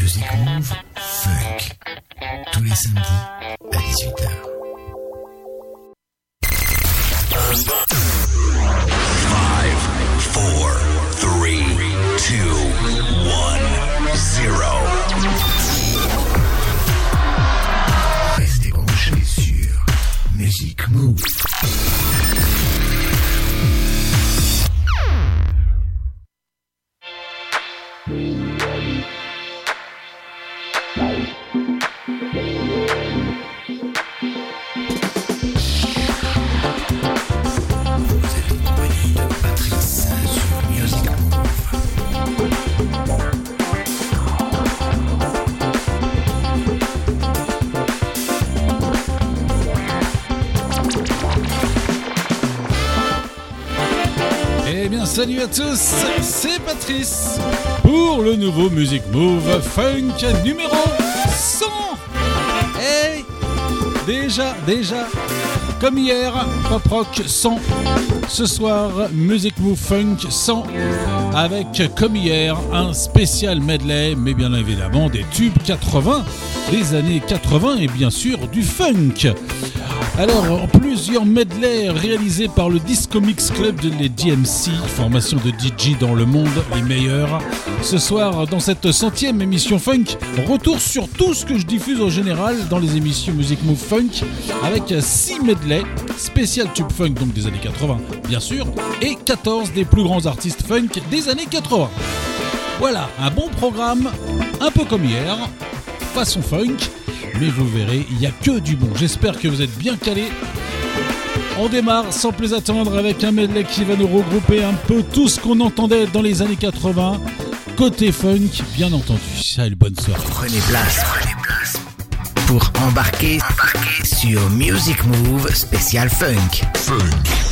Music Move Funk. Tous les samedis à 18h. Five, four, three, two, one, zero. Restez branchés sur Music Move. C'est Patrice pour le nouveau Music Move Funk numéro 100. Hey, déjà, déjà, comme hier, Pop Rock 100. Ce soir, Music Move Funk 100 avec, comme hier, un spécial medley, mais bien évidemment des tubes 80, des années 80 et bien sûr du funk. Alors, plusieurs medleys réalisés par le Disco Mix Club de les DMC, formation de DJ dans le monde, les meilleurs. Ce soir, dans cette centième émission funk, retour sur tout ce que je diffuse en général dans les émissions Music Move Funk, avec 6 medleys, spécial tube funk donc des années 80, bien sûr, et 14 des plus grands artistes funk des années 80. Voilà, un bon programme, un peu comme hier, façon funk, mais vous verrez, il n'y a que du bon. J'espère que vous êtes bien calés. On démarre sans plus attendre avec un medley qui va nous regrouper un peu tout ce qu'on entendait dans les années 80. Côté funk, bien entendu. Salut, bonne soirée. Prenez place, prenez place pour embarquer, embarquer sur Music Move spécial funk. Vous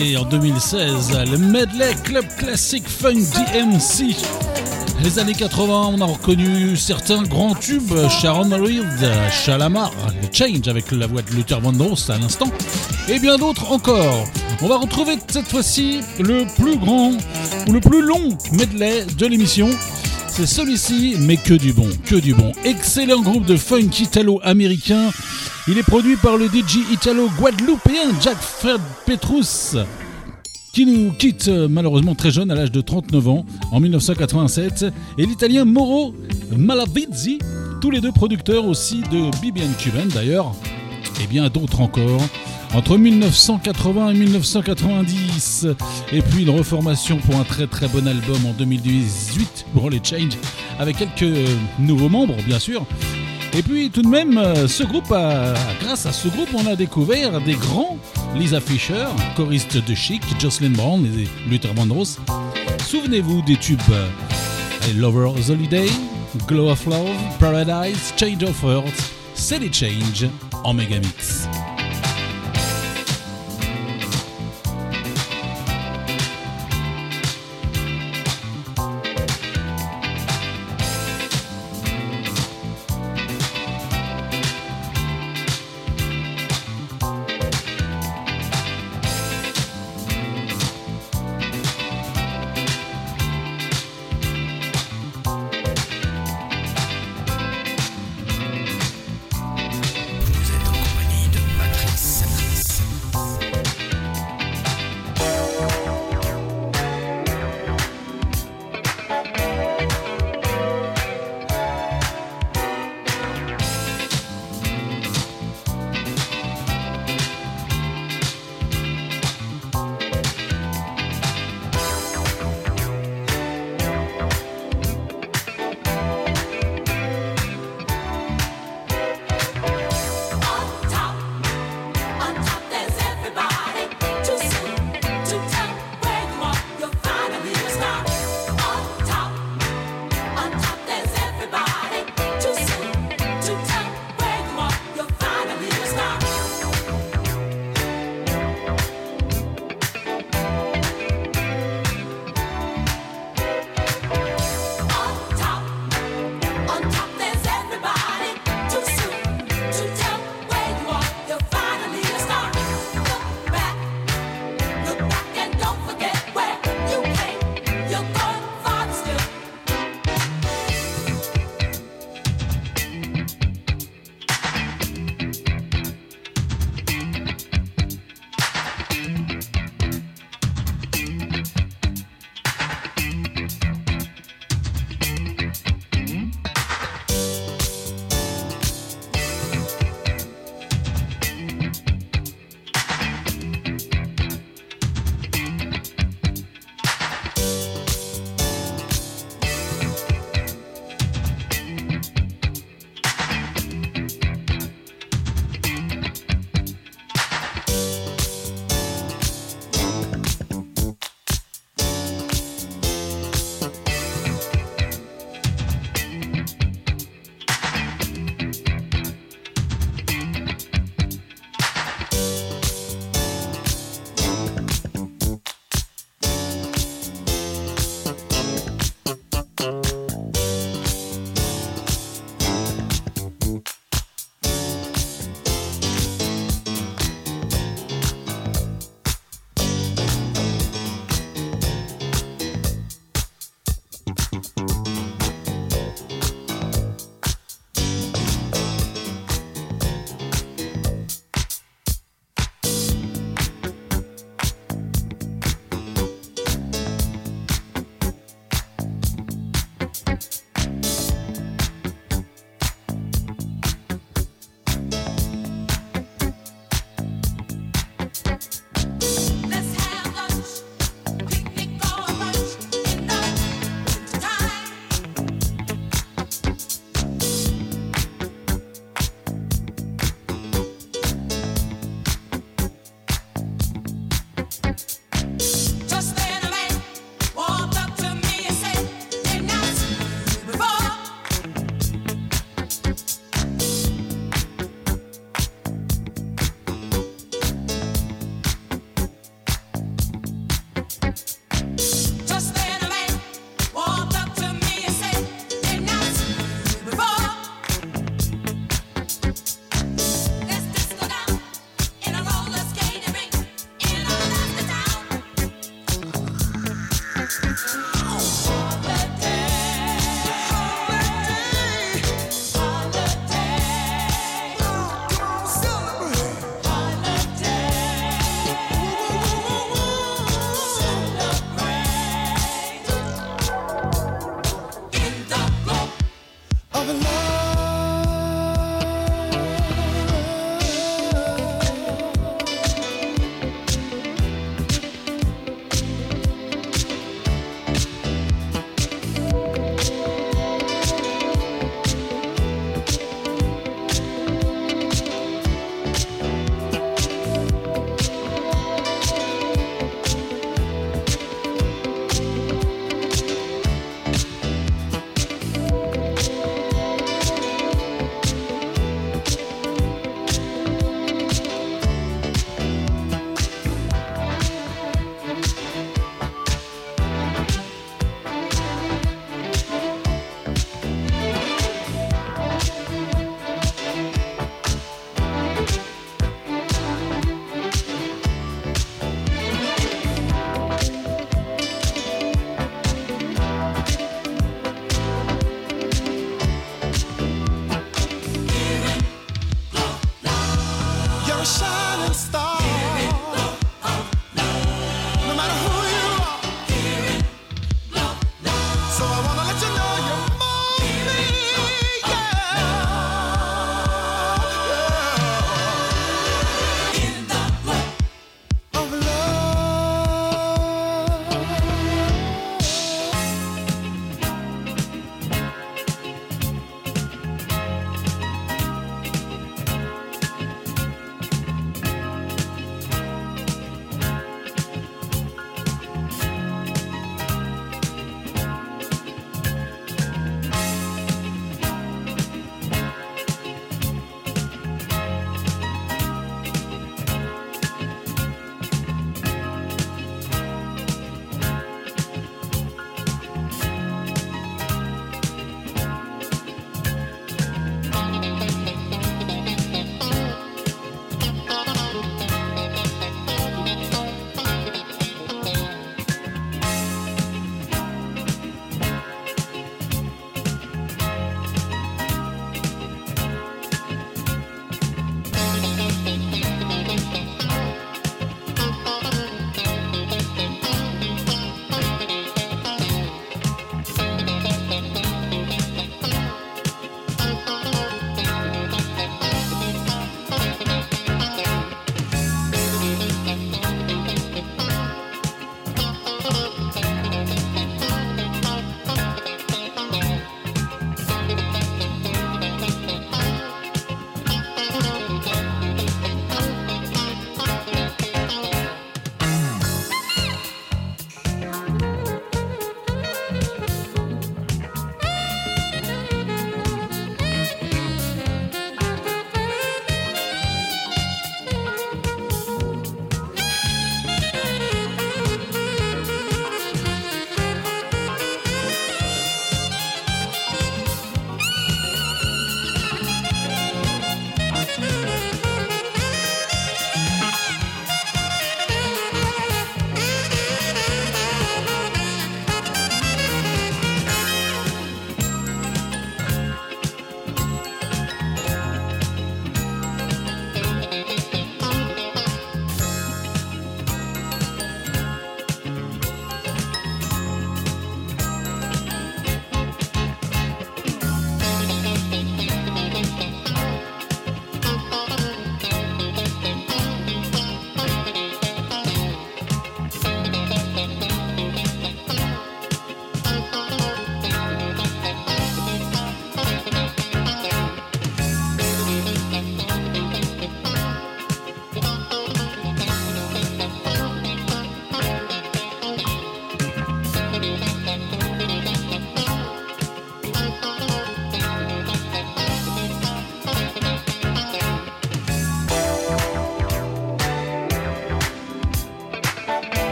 2016, le Medley Club Classic Funk DMC. Les années 80, on a reconnu certains grands tubes, Sharon Reed, Shalamar, le Change avec la voix de Luther Vandross à l'instant, et bien d'autres encore. On va retrouver cette fois-ci le plus grand ou le plus long medley de l'émission. C'est celui-ci, mais que du bon, que du bon. Excellent groupe de funk italo-américain. Il est produit par le DJ italo-guadeloupéen Jack Fred Petrus qui nous quitte euh, malheureusement très jeune à l'âge de 39 ans en 1987, et l'italien Moro Malavizzi, tous les deux producteurs aussi de BBN Cuban d'ailleurs, et bien d'autres encore. Entre 1980 et 1990, et puis une reformation pour un très très bon album en 2018, les Change, avec quelques euh, nouveaux membres bien sûr, et puis tout de même, euh, ce groupe grâce à ce groupe, on a découvert des grands Lisa Fisher, choriste de Chic, Jocelyn Brown et Luther Vandross. Souvenez-vous des tubes euh, Lover's Holiday, Glow of Love, Paradise, Change of Heart, City Change en Megamix.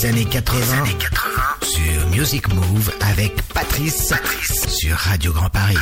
des années 80, sur Music Move avec Patrice, sur Radio Grand Paris.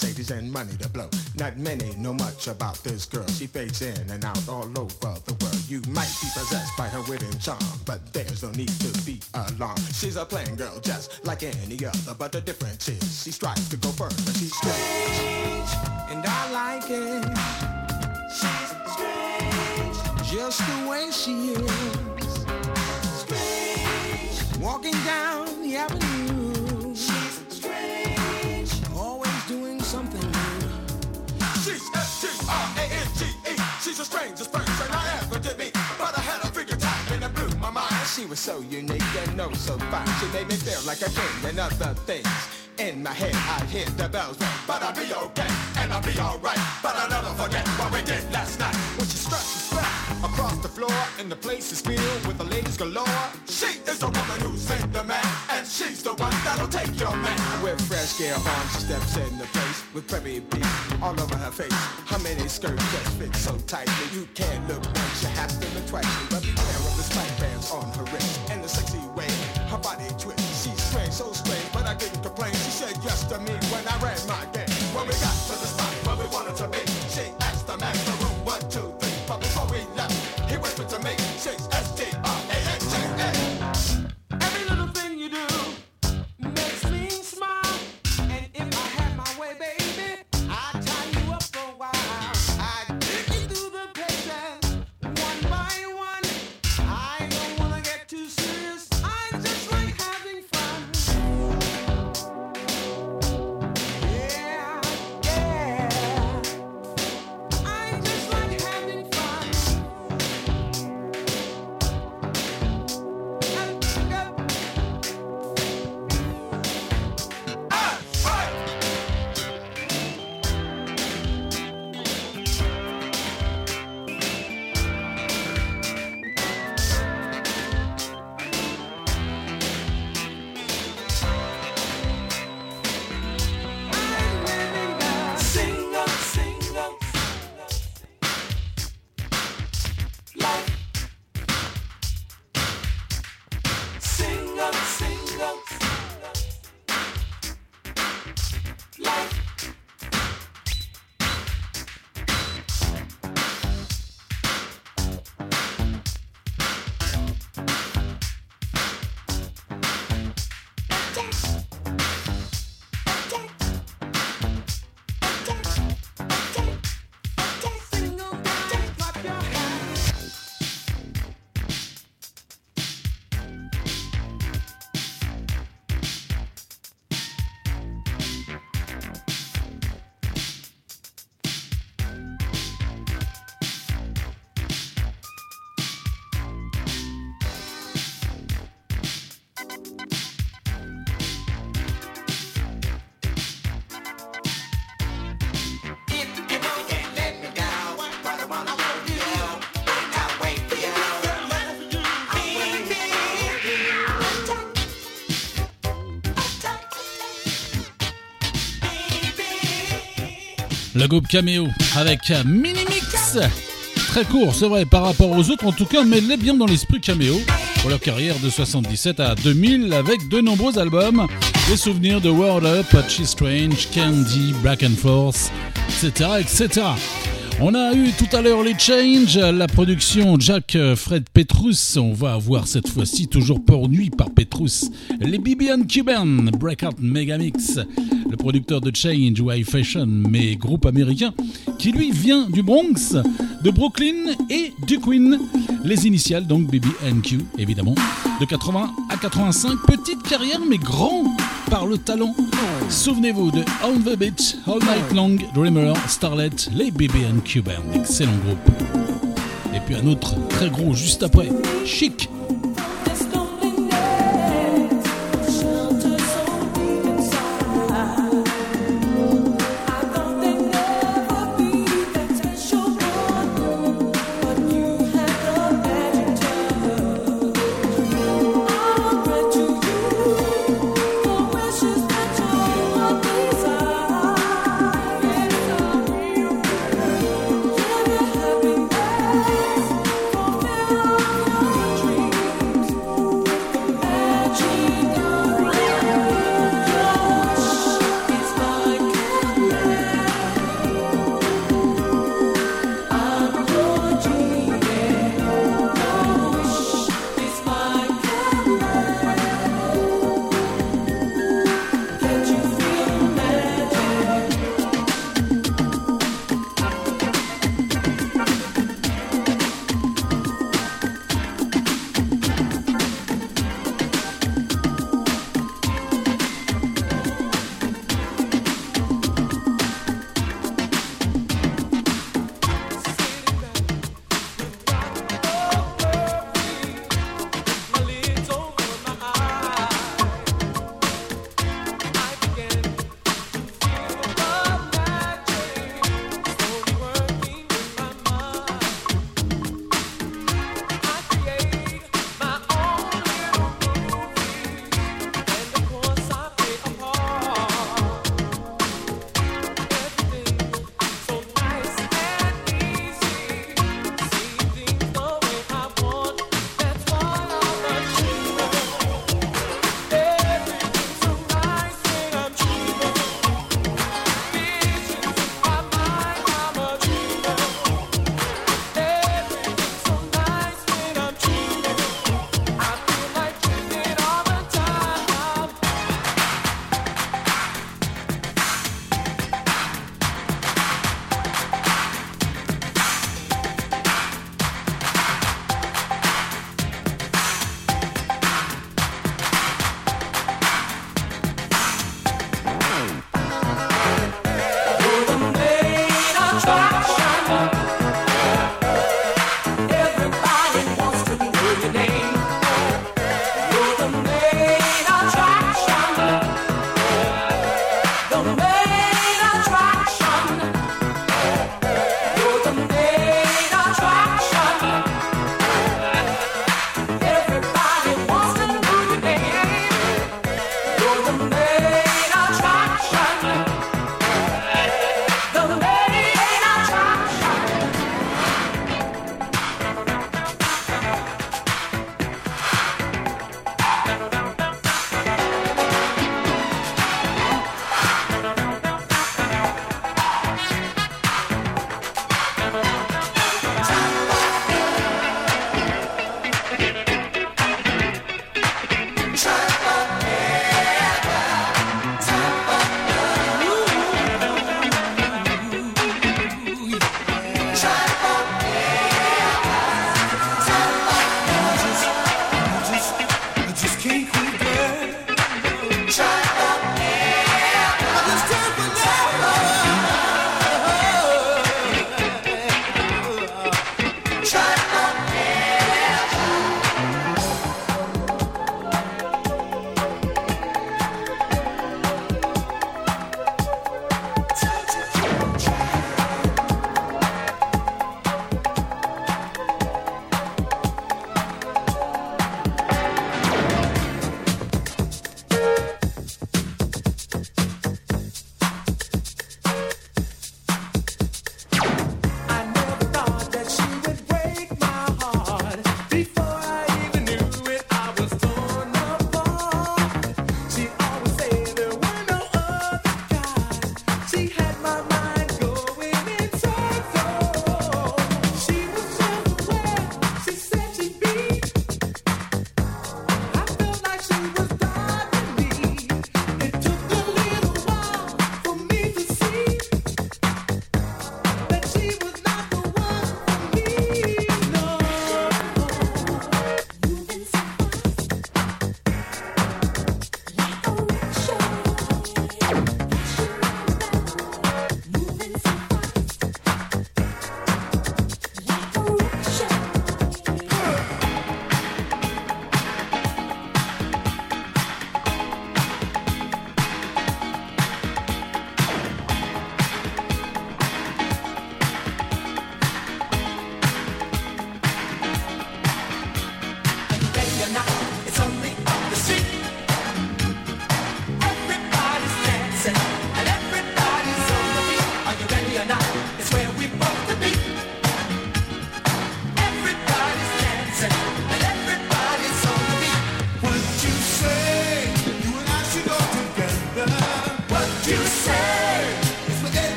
Diamonds and money to blow. Not many know much about this girl. She fades in and out all over the world. You might be possessed by her wit and charm, but there's no need to be alarmed. She's a plain girl just like any other, but the difference is she strives to go further. She's strange, She's the strangest person I ever did meet. But I had a figure time and it blew my mind. She was so unique and oh so fine. She made me feel like a king and other things. In my head, I hear the bells ring. But I'll be okay and I'll be alright. But I'll never forget what we did last night. When she struck across the floor and the place is filled with the ladies galore. She is the woman who's in the man, she's the one that'll take your man. With fresh gear on, she steps in the place with prairie beat all over her face. How many skirts just fit so tightly you can't look once, you have to look twice. But beware of the spike bands on her wrist and the sexy way her body Le groupe Cameo avec Minimix. Très court, c'est vrai, par rapport aux autres en tout cas, mais l'est bien dans l'esprit Cameo. Pour leur carrière de 77 à 2000 avec de nombreux albums. Des souvenirs de World Up, Patchy Strange, Candy, Black and Force, etc. etc. On a eu tout à l'heure les Change, la production Jack euh, Fred Petrus. On va avoir cette fois-ci toujours nuit par Petrus. Les BBN Cuban, Breakout Megamix, le producteur de Change ou High Fashion, mais groupe américain, qui lui vient du Bronx, de Brooklyn et du Queen. Les initiales donc BBNQ évidemment. De 80 à 85, petite carrière mais grand par le talent. Souvenez-vous de On the Beach, All Night Long, Dreamer, Starlet, les BBNQ Band, excellent groupe. Et puis un autre très gros juste après, Chic.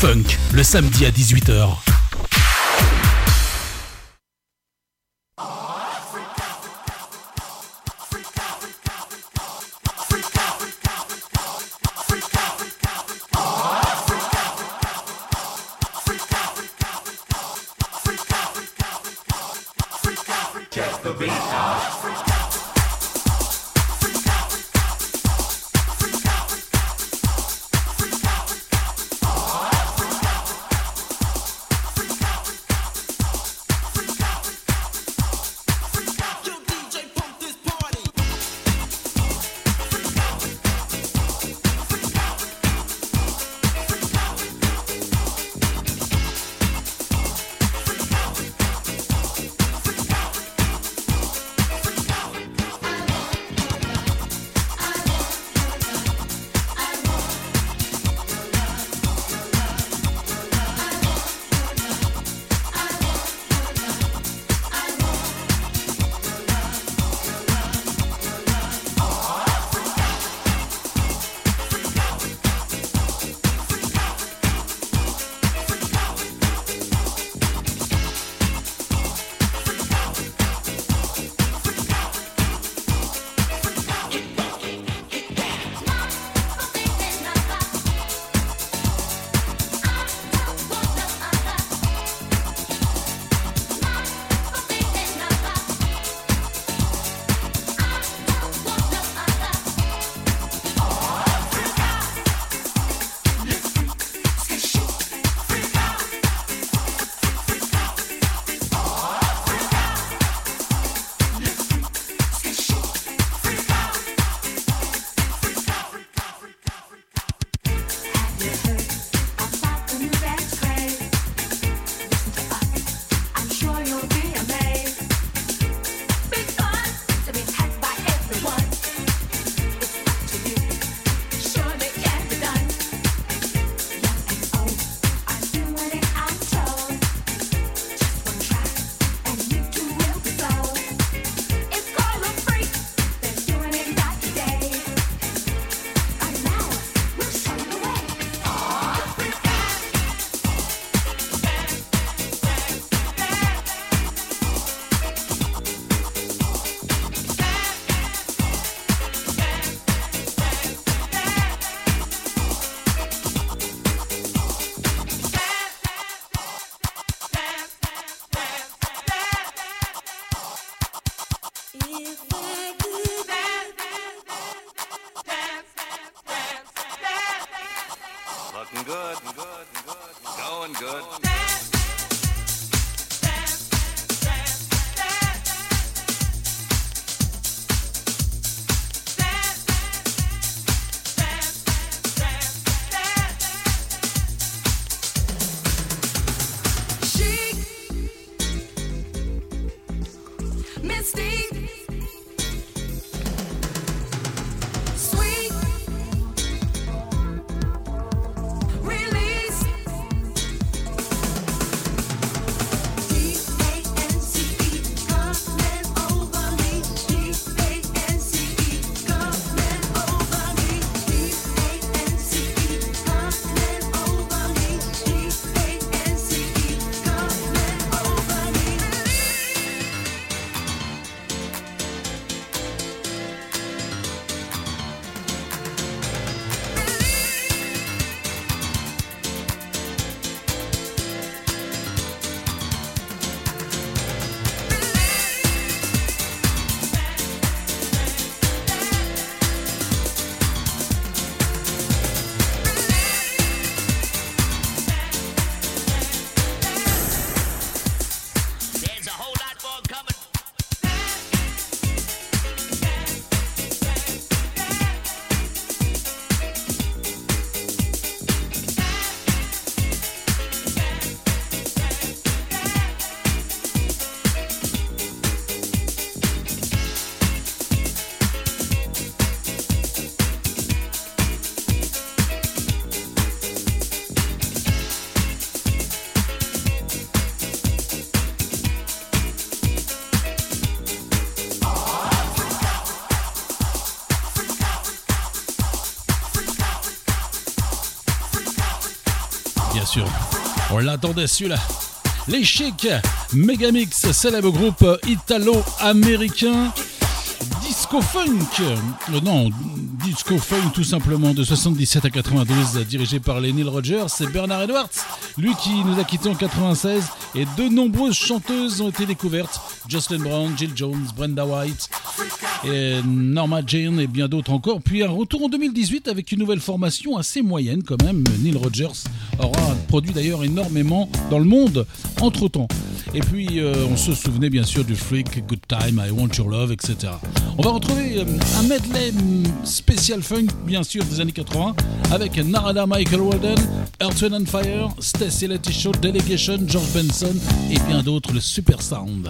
Funk le samedi à 18h. On l'attendait celui-là. Les Chics, Megamix, célèbre groupe italo-américain. Disco Funk, euh, non, Disco Funk tout simplement de 77 à 92, dirigé par les Neil Rogers, c'est Bernard Edwards, lui qui nous a quittés en 96, et de nombreuses chanteuses ont été découvertes, Jocelyn Brown, Jill Jones, Brenda White, et Norma Jane et bien d'autres encore. Puis un retour en 2018 avec une nouvelle formation assez moyenne quand même. Neil Rogers aura produit d'ailleurs énormément dans le monde entre temps. Et puis euh, on se souvenait bien sûr du Freak, Good Time, I Want Your Love, etc. On va retrouver euh, un medley mm, spécial funk bien sûr des années 80 avec Narada Michael Walden, Earth, and Fire, Stacy Letty Show, Delegation, George Benson et bien d'autres, le Super Sound.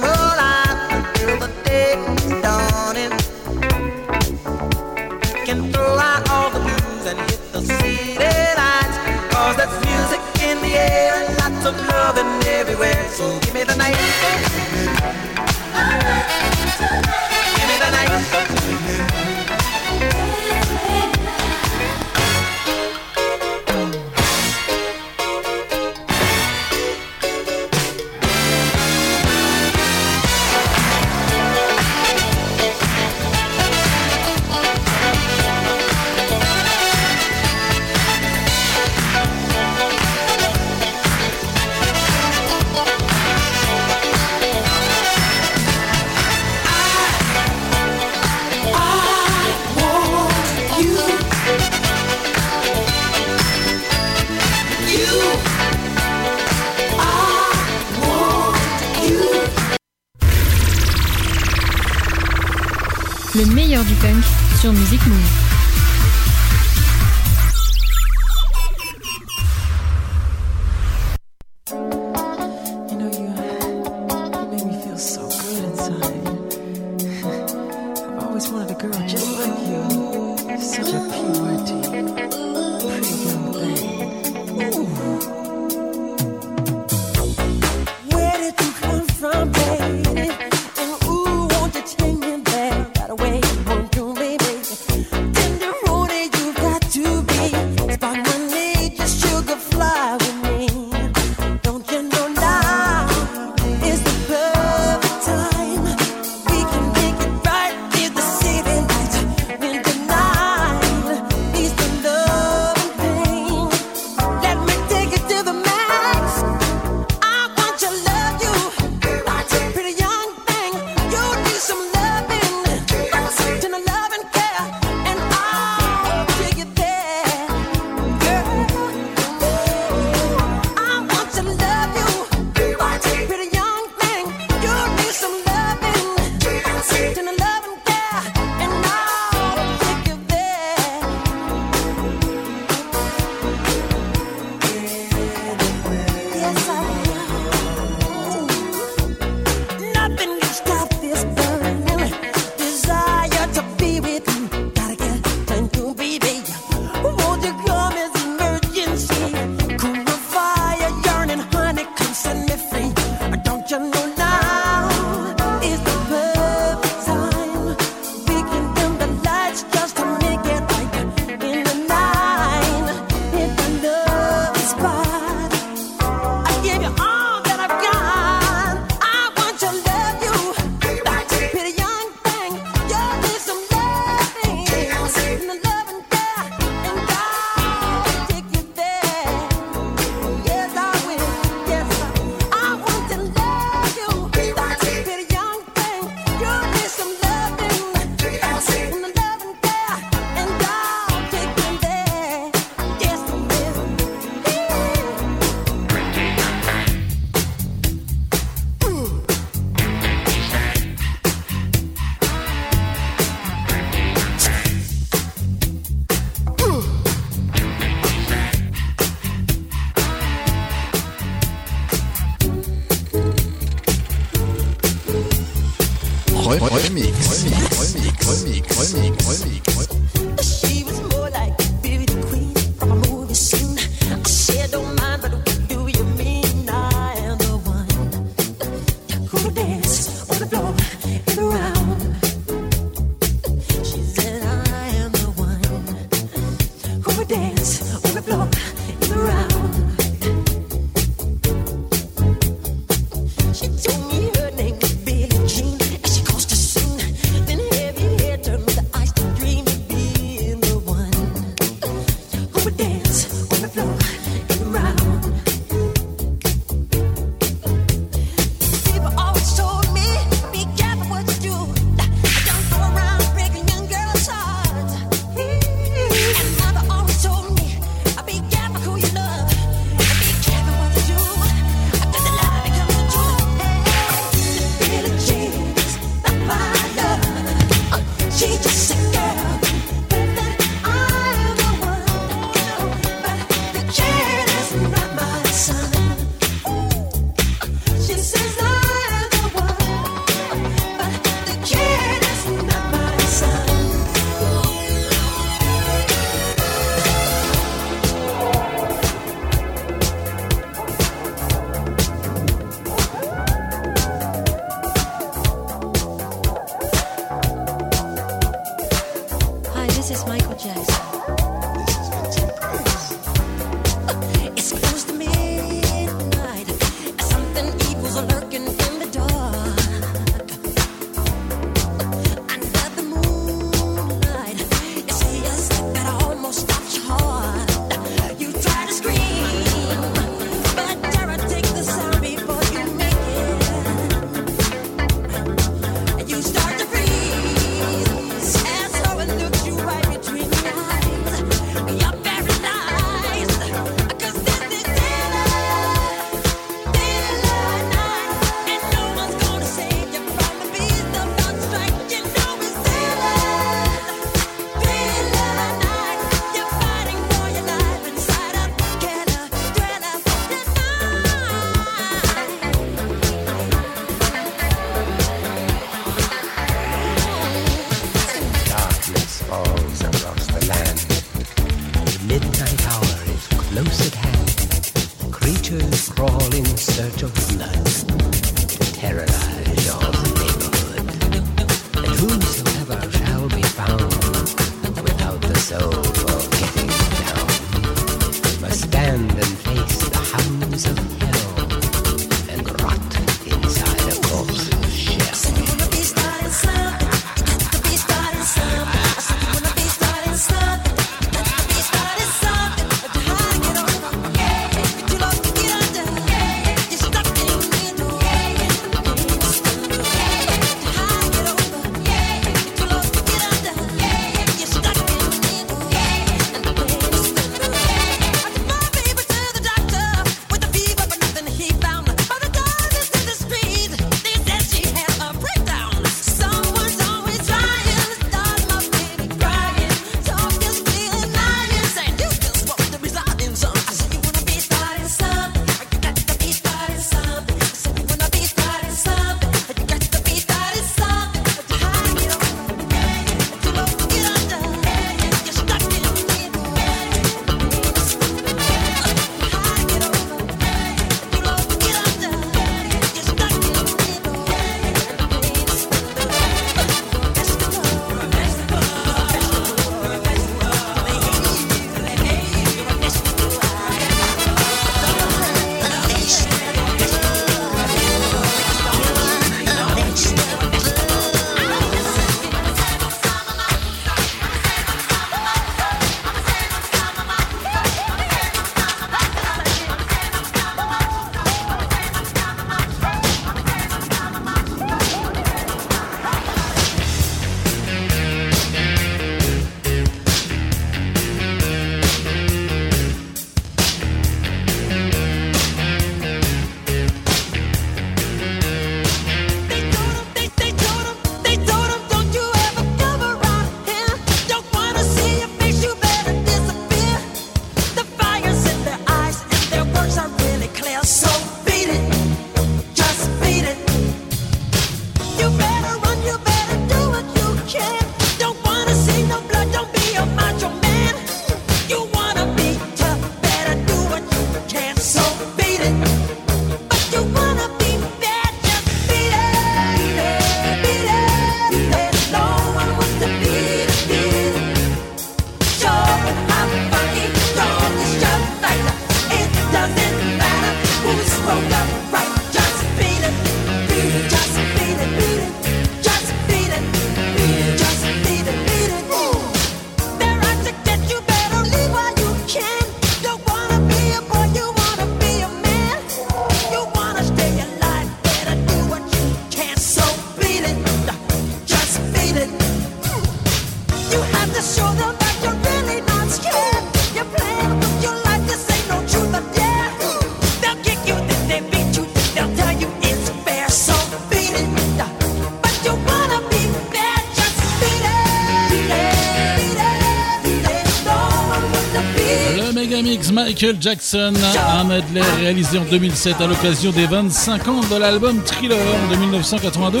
Michael Jackson, un medley réalisé en 2007 à l'occasion des 25 ans de l'album Thriller de 1982.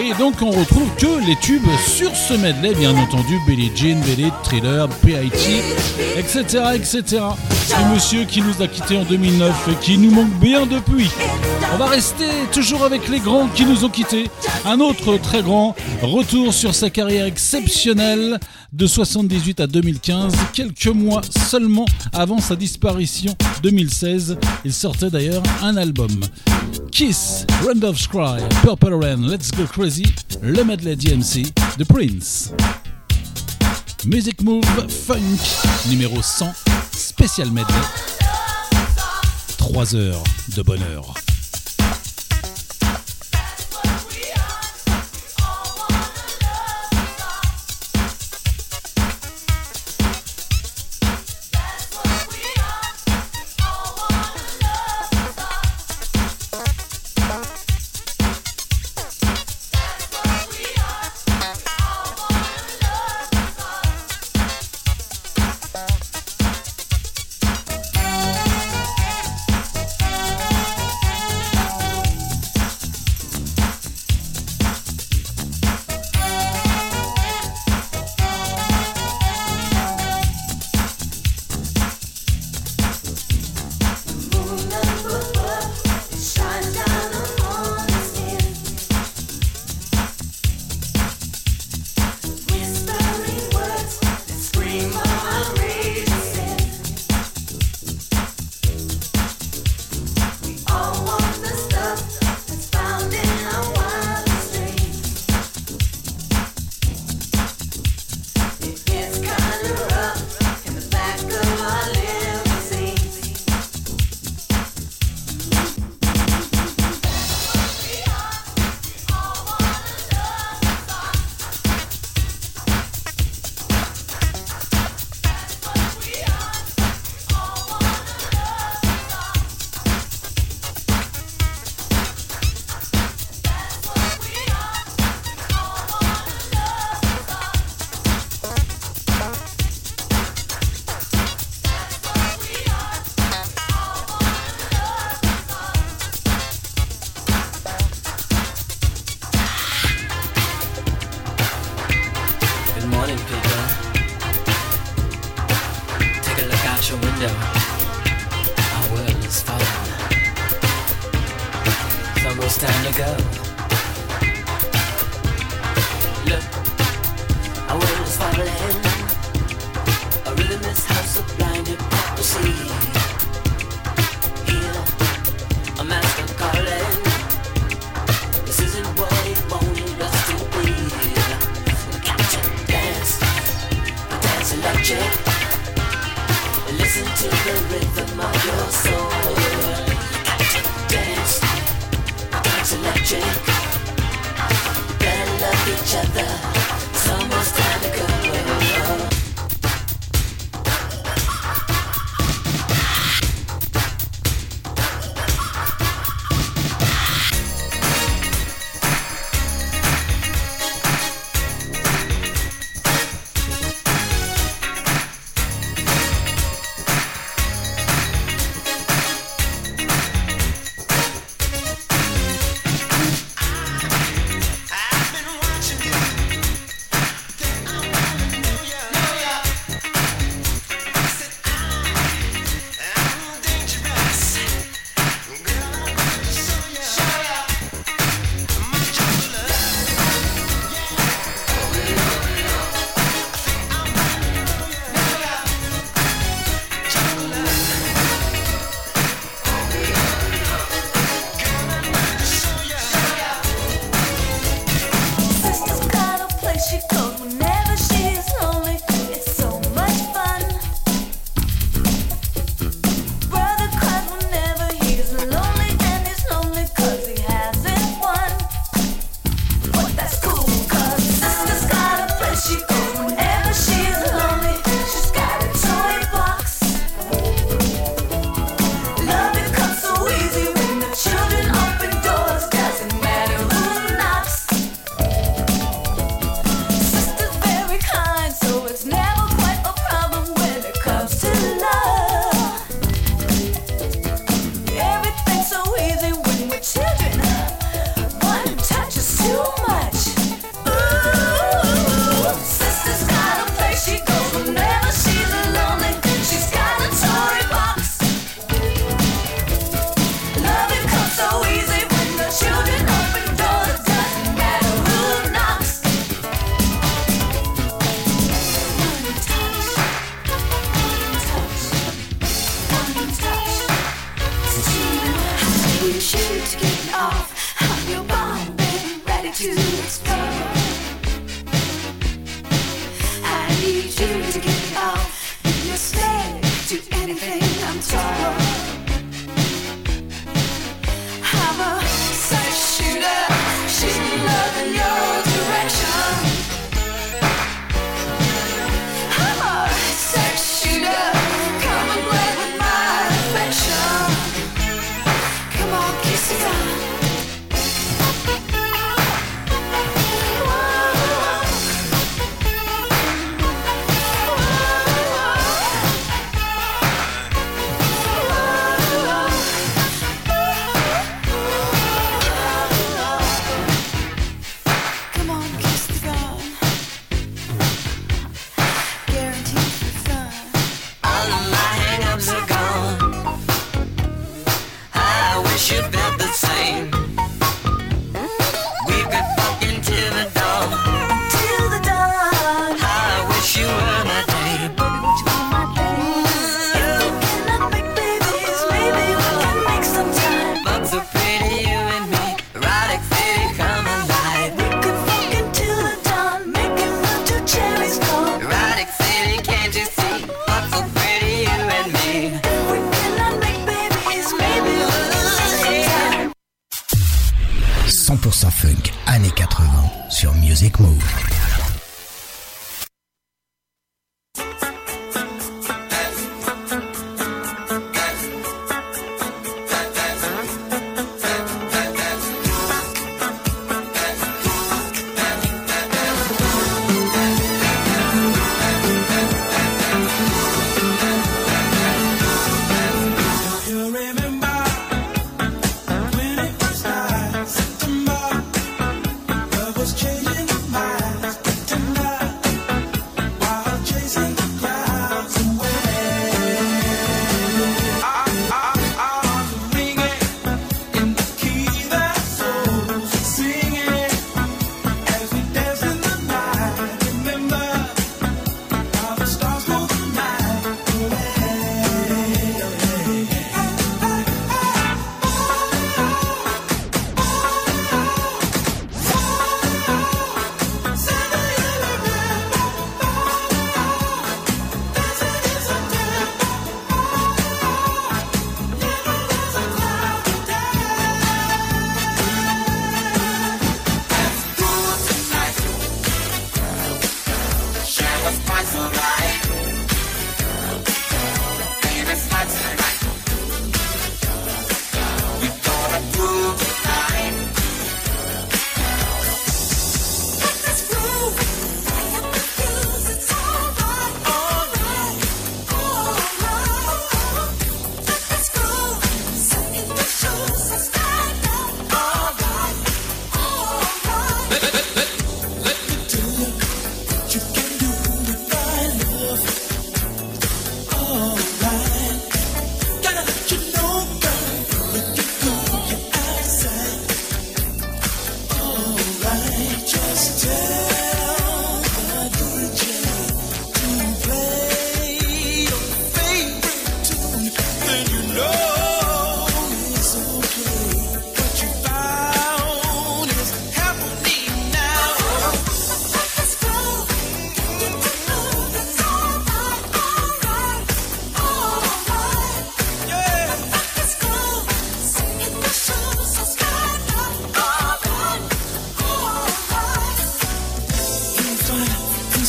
Et donc on retrouve que les tubes sur ce medley, bien entendu, Billie Jean, Billy, Thriller, PIT, etc., etc. Monsieur qui nous a quittés en 2009 et qui nous manque bien depuis. On va rester toujours avec les grands qui nous ont quittés. Un autre très grand retour sur sa carrière exceptionnelle de 78 à 2015, quelques mois seulement avant sa disparition 2016. Il sortait d'ailleurs un album. Kiss, Randolph's Cry, Purple Rain, Let's Go Crazy, le medley DMC, The Prince. Music Move Funk numéro 100, spécial medley. 3 heures de bonheur.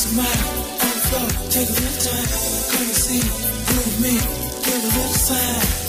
Smile, a mile on the floor. Take a little time. Come and see. Move me. Give a little sign.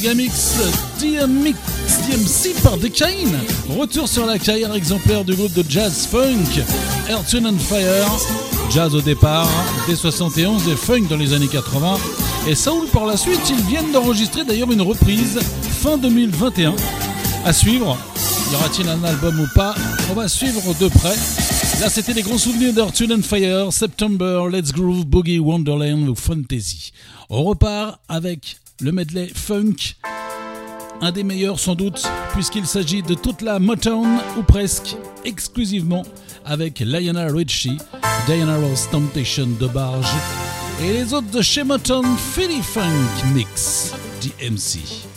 Megamix, DMX, DMC par Decane. Retour sur la carrière exemplaire du groupe de jazz funk, Earth, and Fire. Jazz au départ, dès 71 et funk dans les années 80. Et Soul par la suite, ils viennent d'enregistrer d'ailleurs une reprise fin 2021. À suivre, y aura-t-il un album ou pas? On va suivre de près. Là, c'était les grands souvenirs d'Earth, and Fire, September, Let's Groove, Boogie, Wonderland ou Fantasy. On repart avec le medley funk, un des meilleurs sans doute, puisqu'il s'agit de toute la Motown, ou presque, exclusivement avec Lionel Richie, Diana Ross Temptation de Barge, et les autres de chez Motown, Philly Funk Mix, DMC.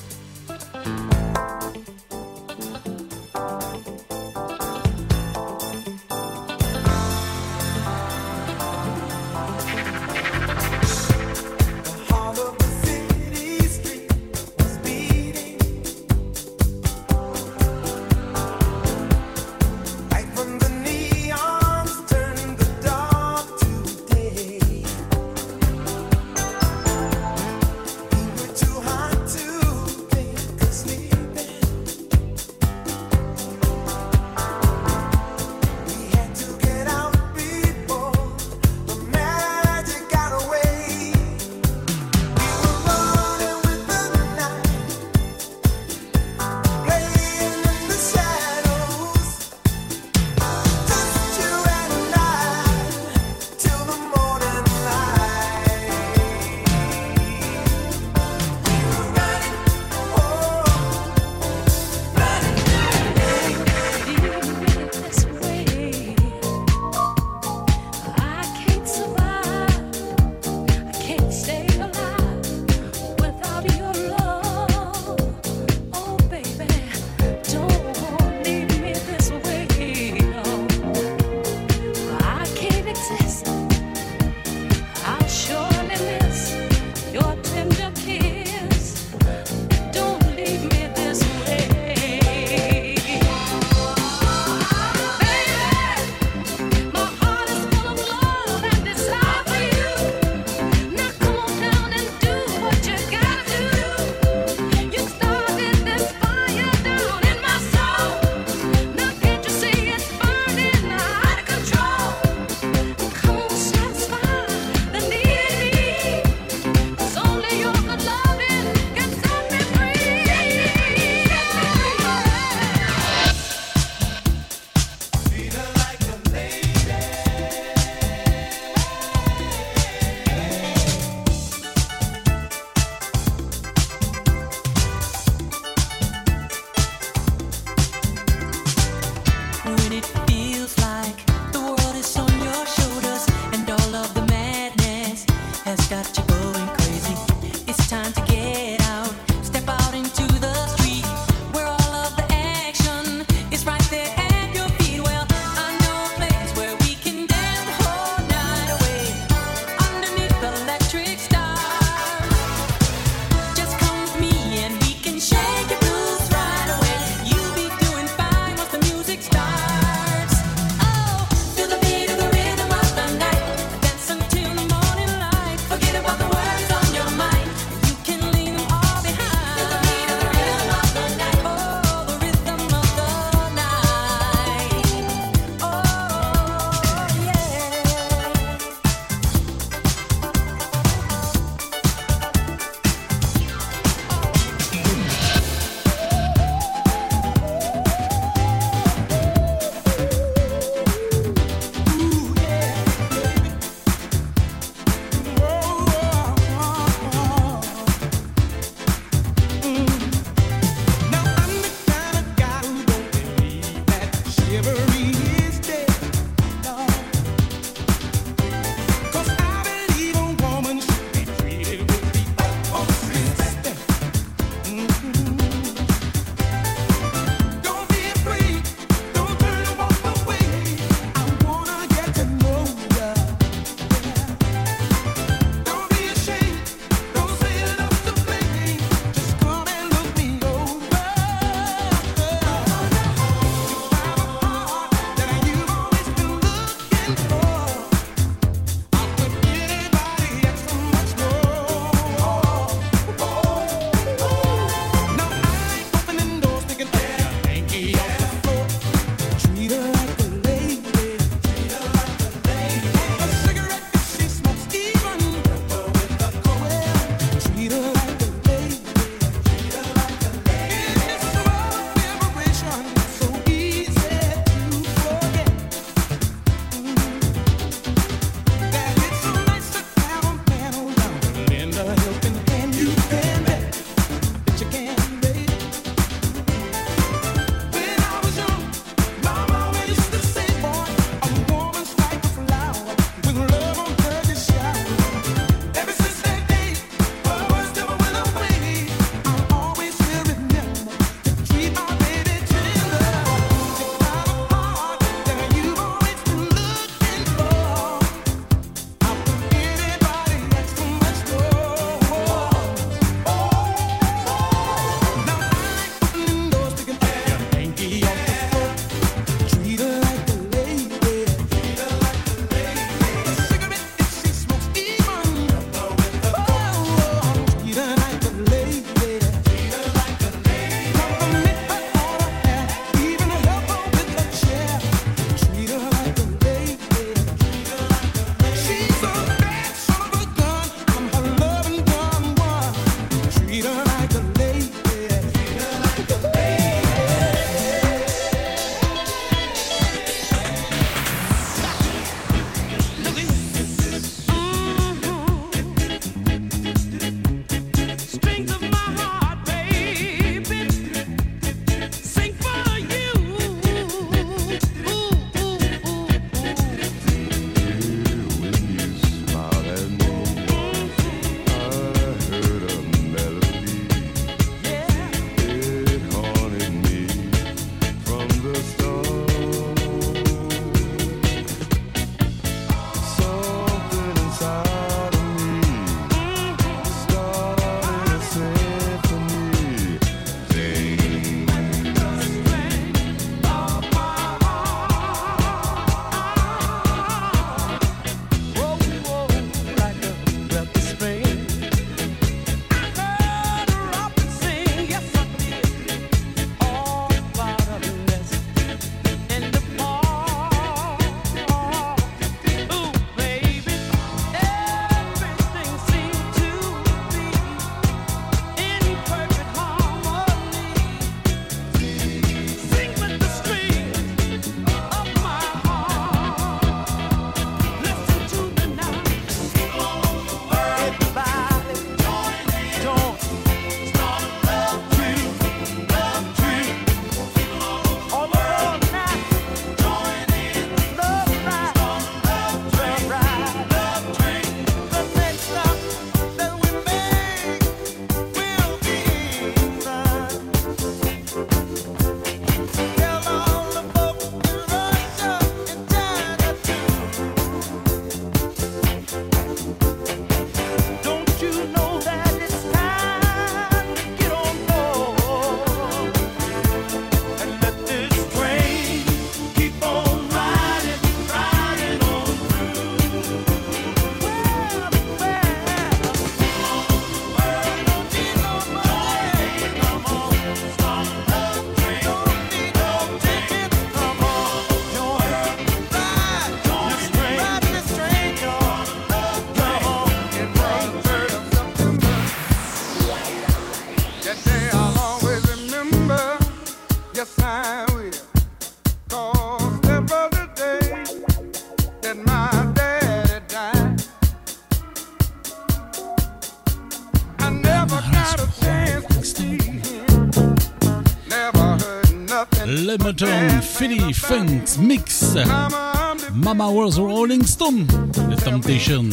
Rolling Stone. The Temptation.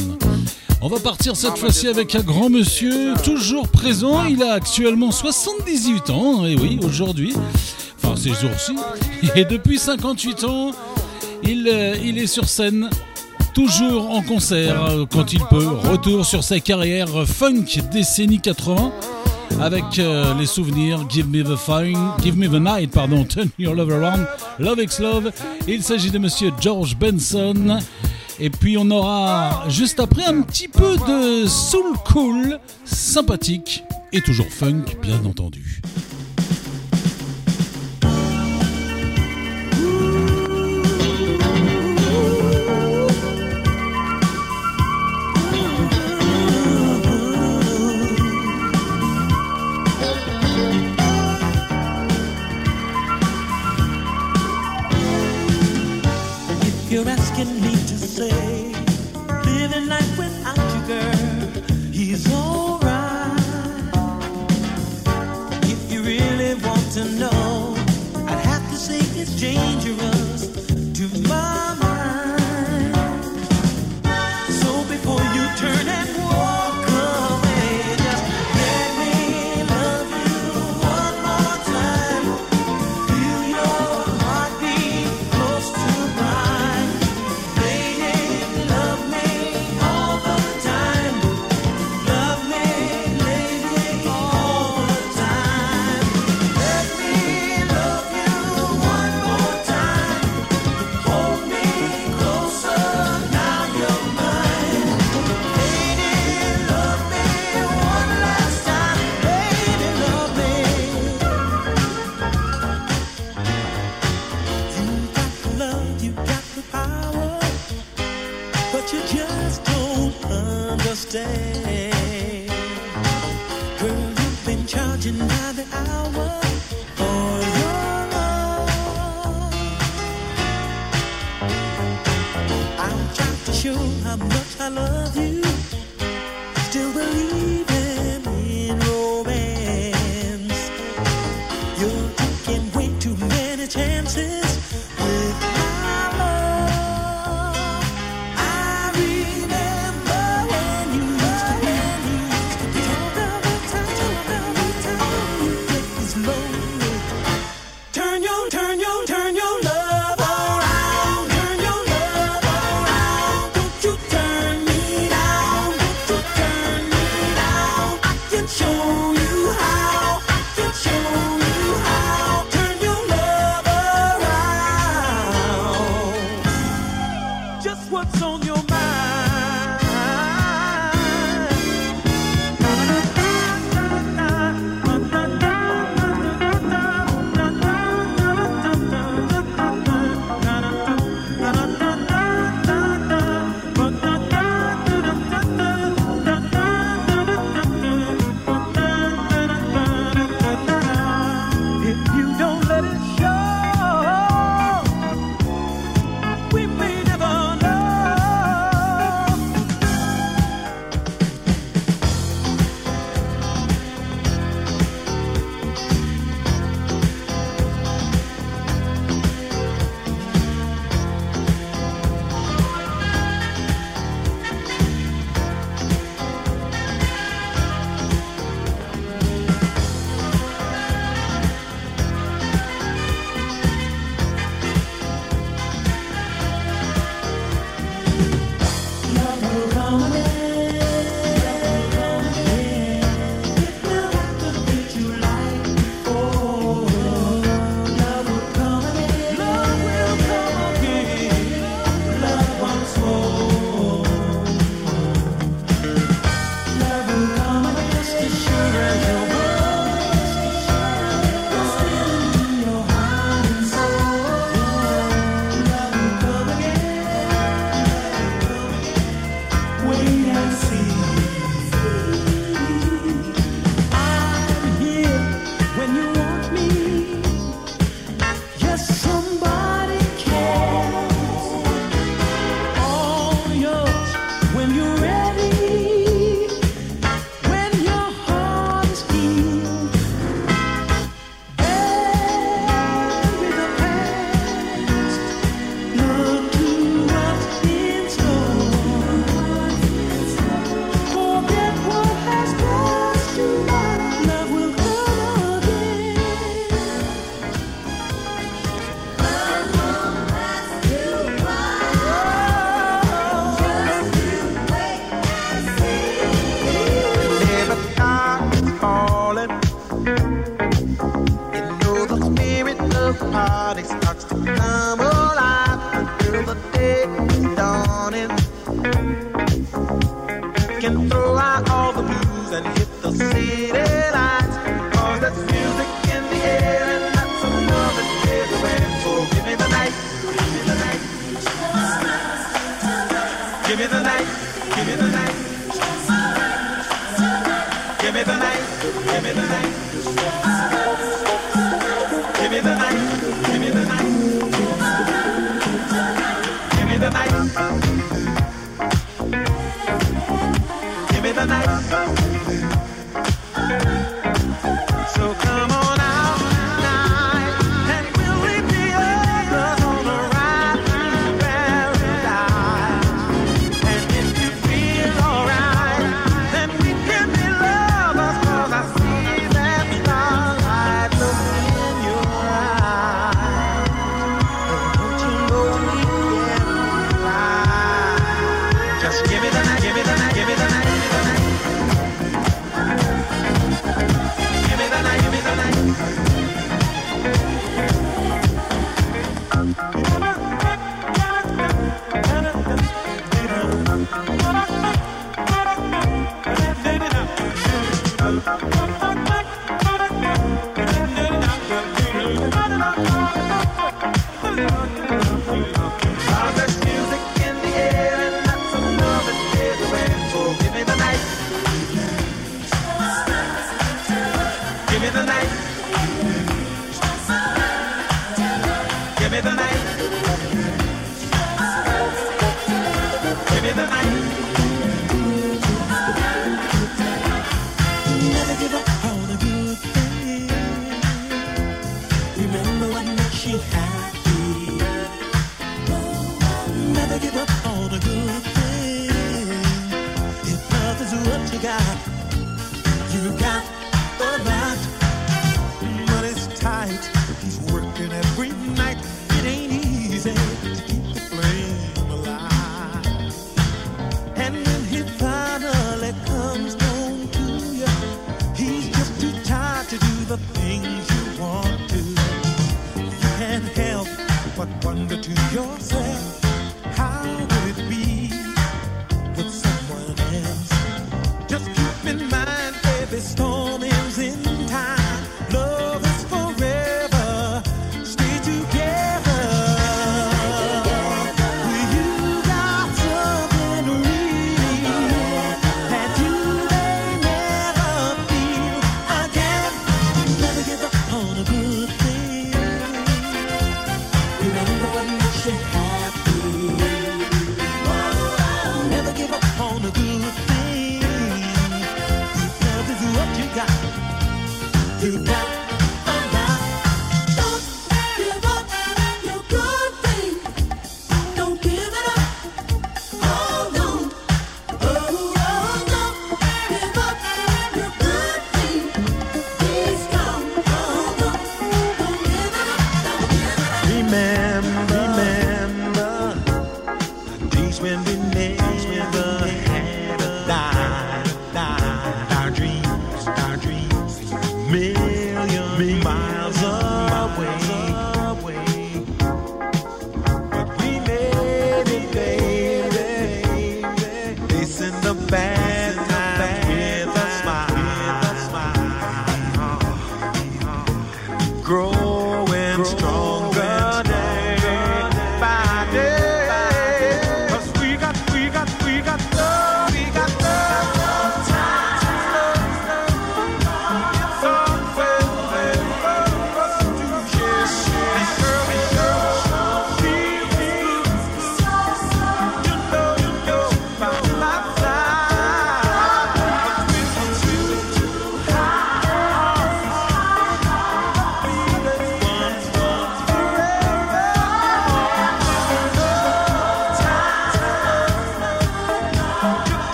On va partir cette fois-ci avec un grand monsieur, toujours présent. Il a actuellement 78 ans, et oui, aujourd'hui. Enfin, ces jours-ci. Et depuis 58 ans, il, euh, il est sur scène, toujours en concert euh, quand il peut. Retour sur sa carrière funk décennie 80 avec euh, les souvenirs Give Me the Fine, Give Me the Night, pardon, Turn Your Love Around, Love X Love. Il s'agit de monsieur George Benson. Et puis on aura juste après un petit peu de soul cool, sympathique et toujours funk, bien entendu.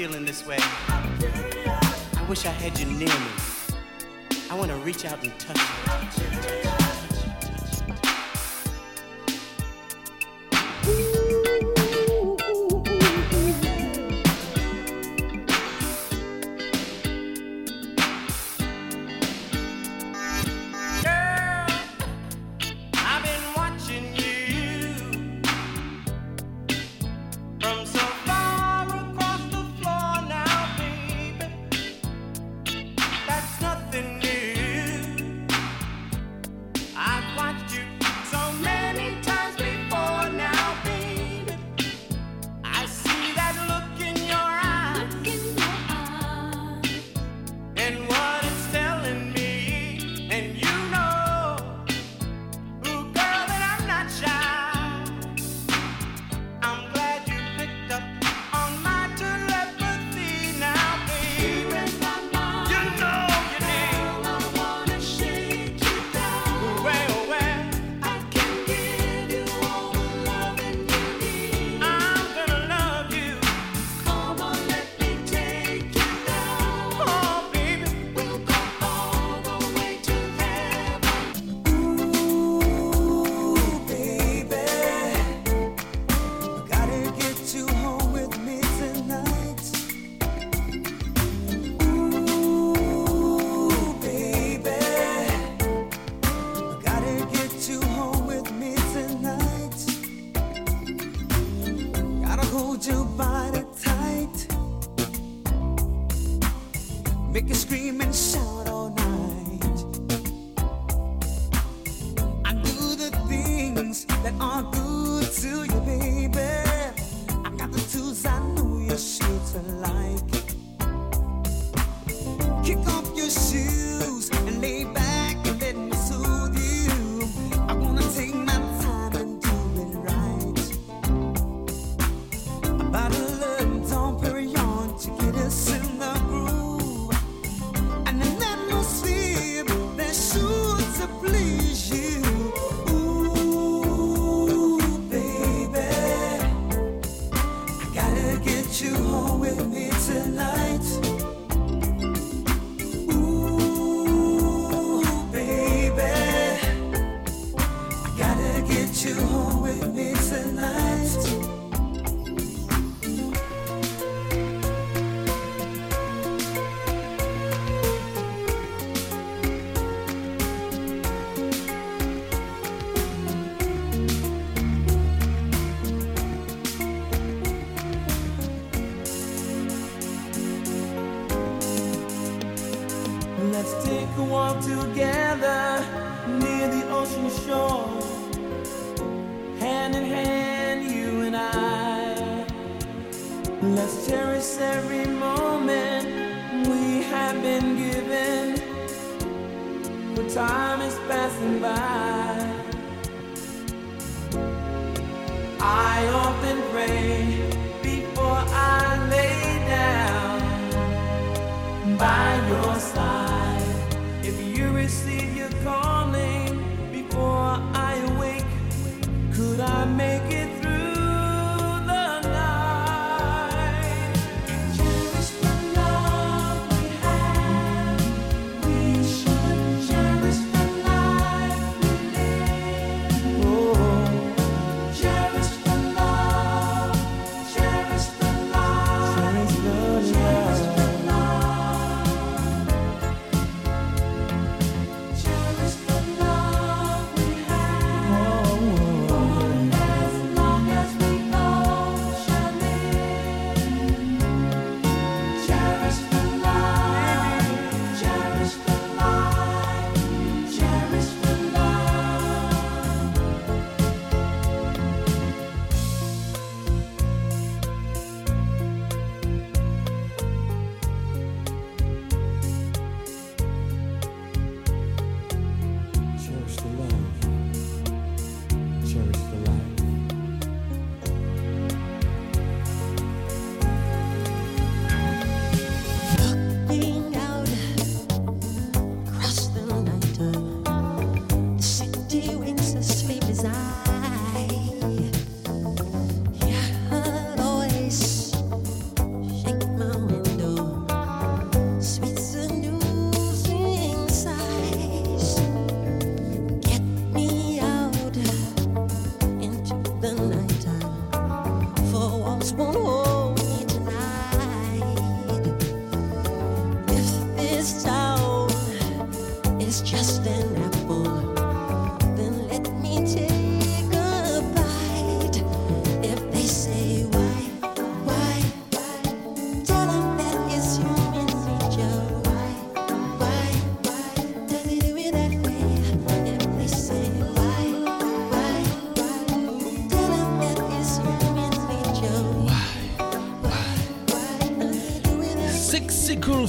feeling this way. I wish I had you near me. I want to reach out and touch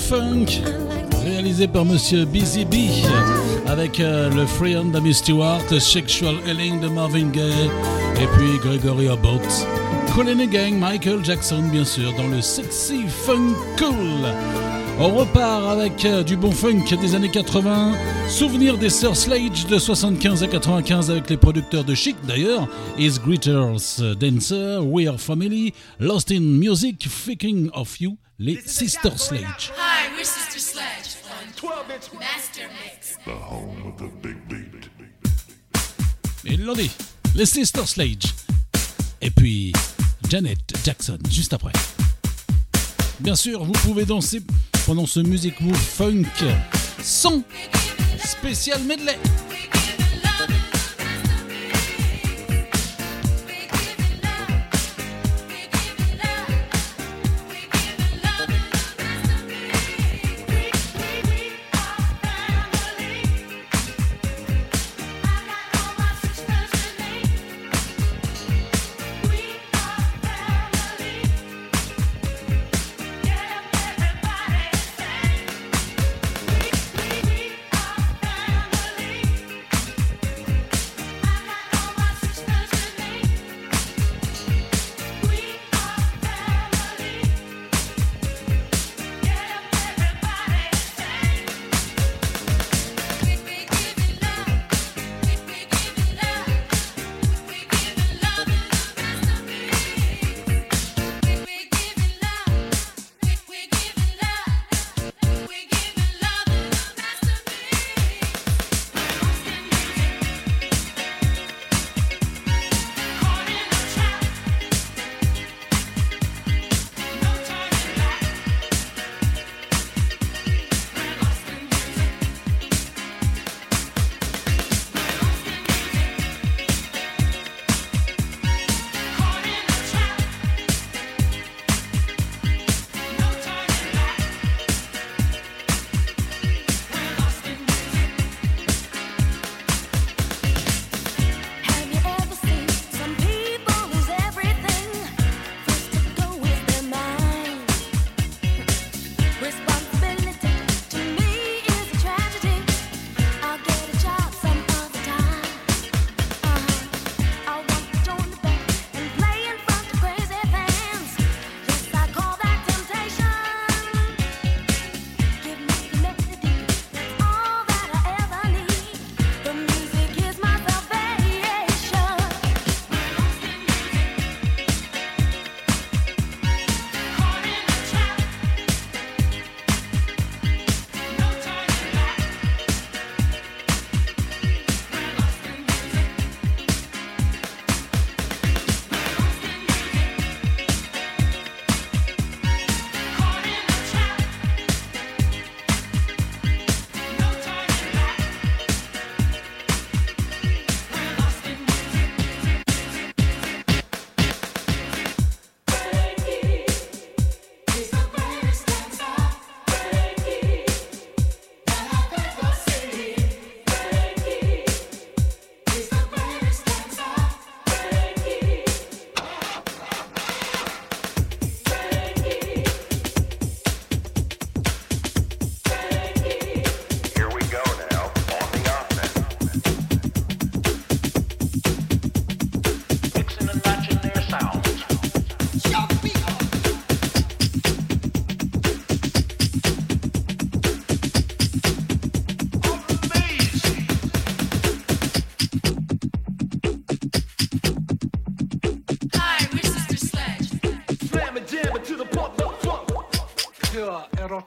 Funk, réalisé par Monsieur Busy B, avec euh, le Free Hand d'Amy Stewart, Sexual Healing de Marvin Gaye, et puis Gregory Abbott. The Gang, Michael Jackson, bien sûr, dans le Sexy Funk Cool. On repart avec euh, du bon funk des années 80. Souvenir des Sœurs Slade de 75 à 95 avec les producteurs de Chic d'ailleurs. Is Greeters Dancer, We Are Family, Lost in Music, Thinking of You, les Sister Sledge. Les Sister Sledge. Et puis Janet Jackson, juste après. Bien sûr, vous pouvez danser pendant ce Music Move Funk sans spécial medley.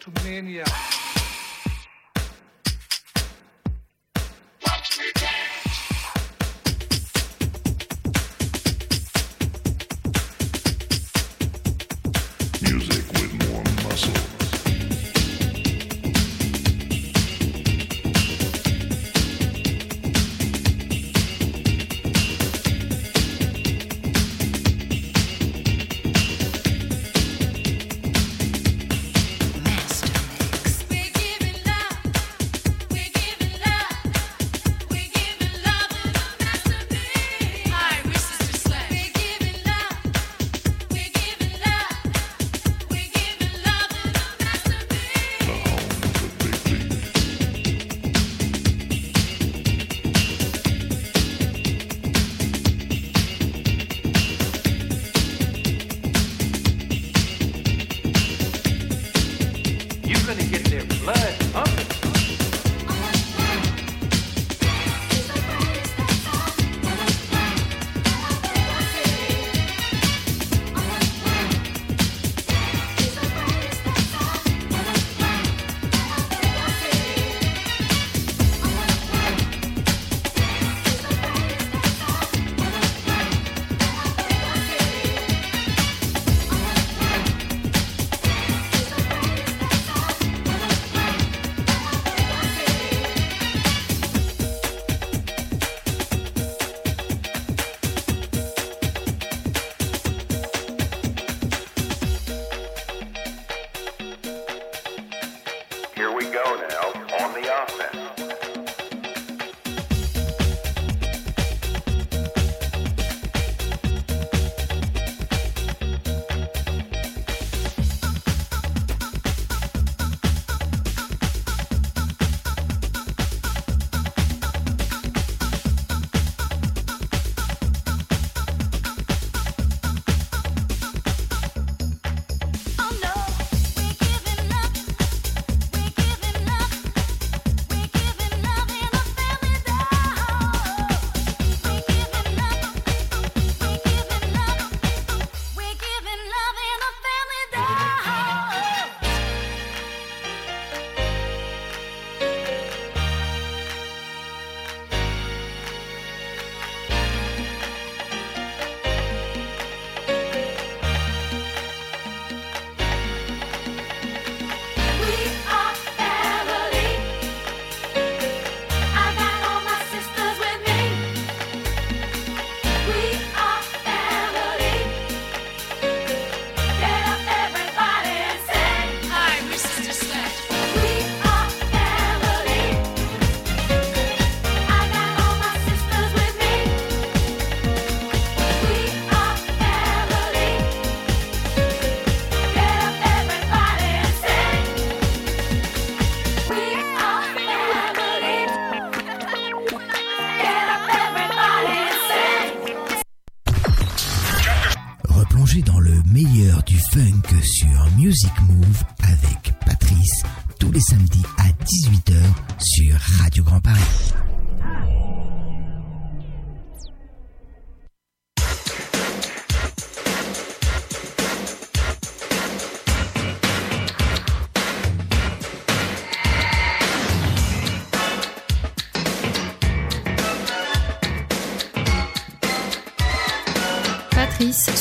to mania.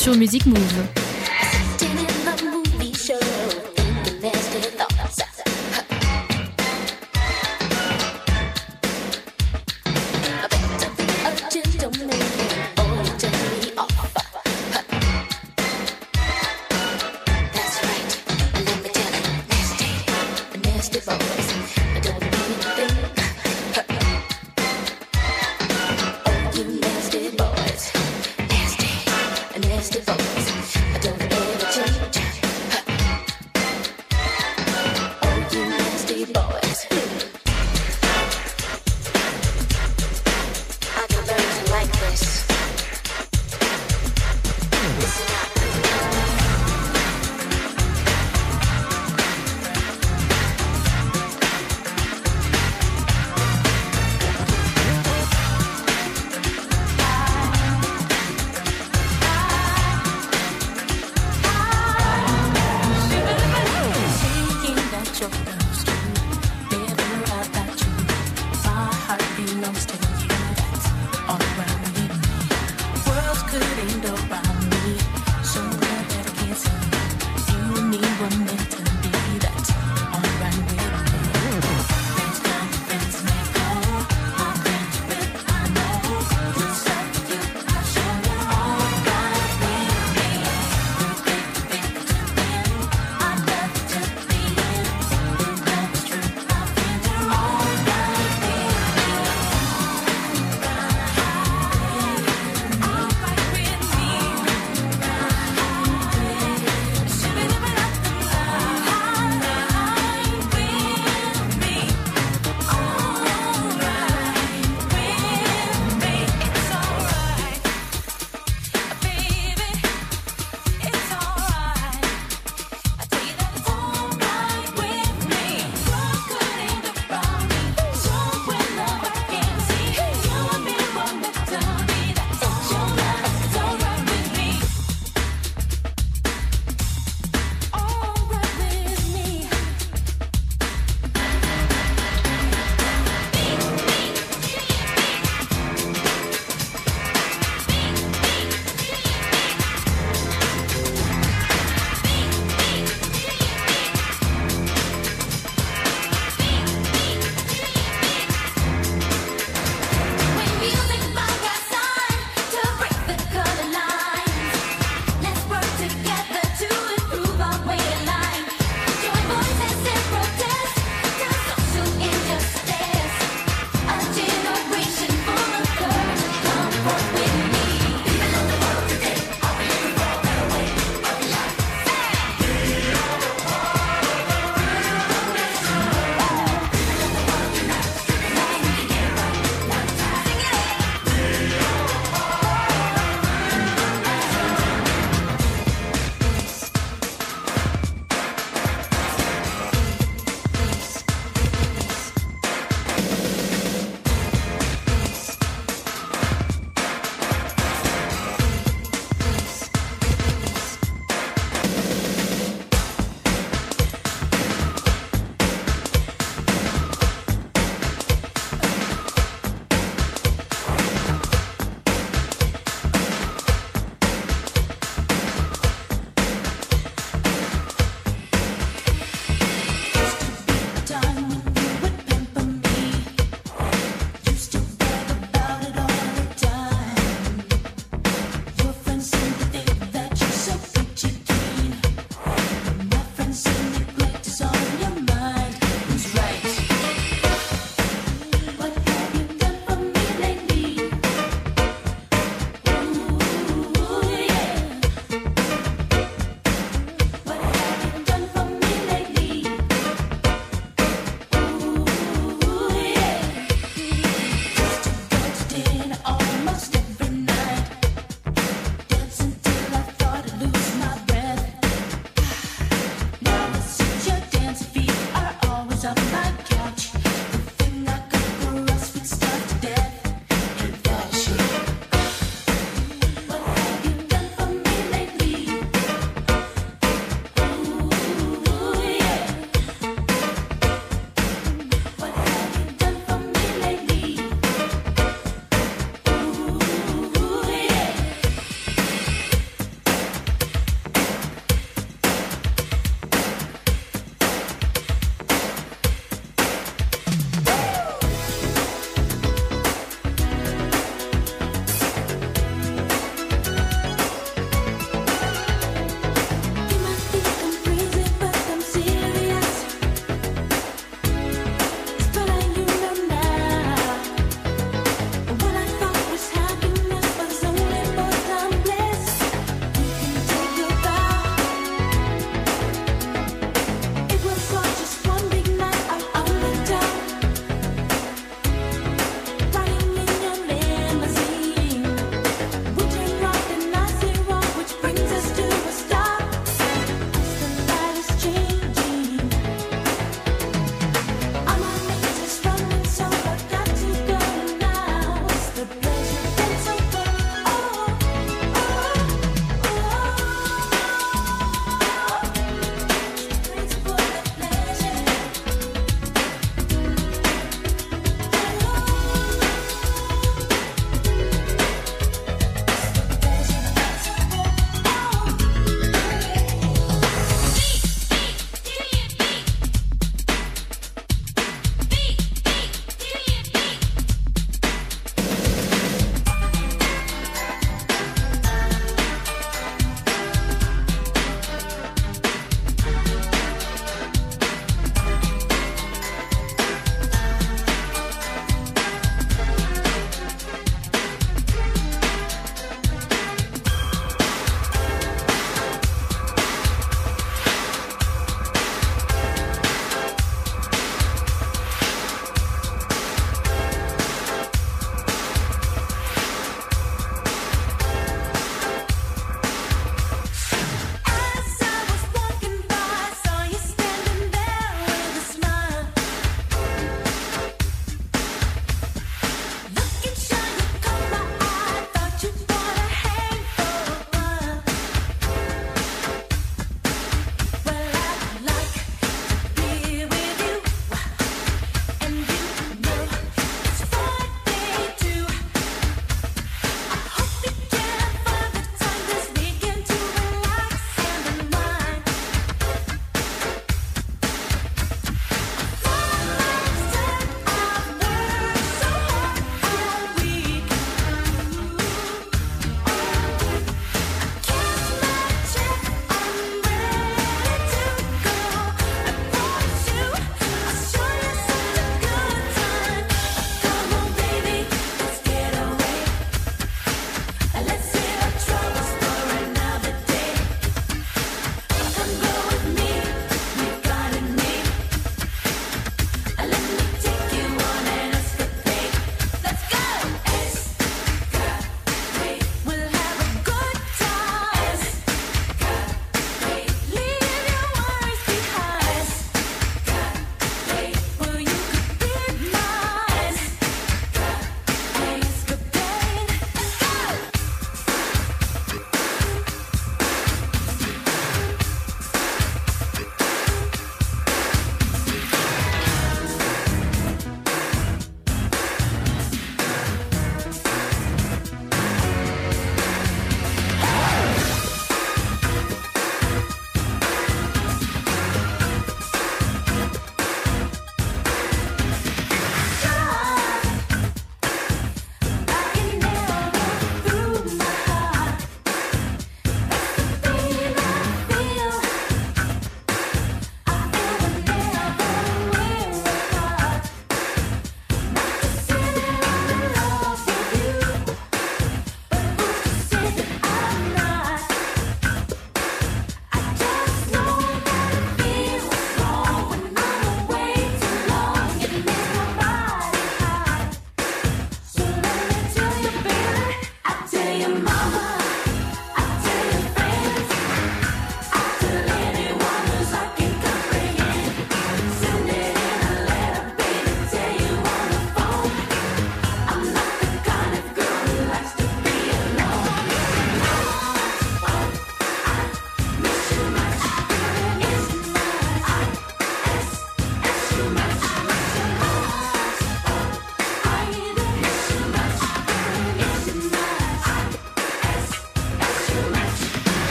Sur Music Move.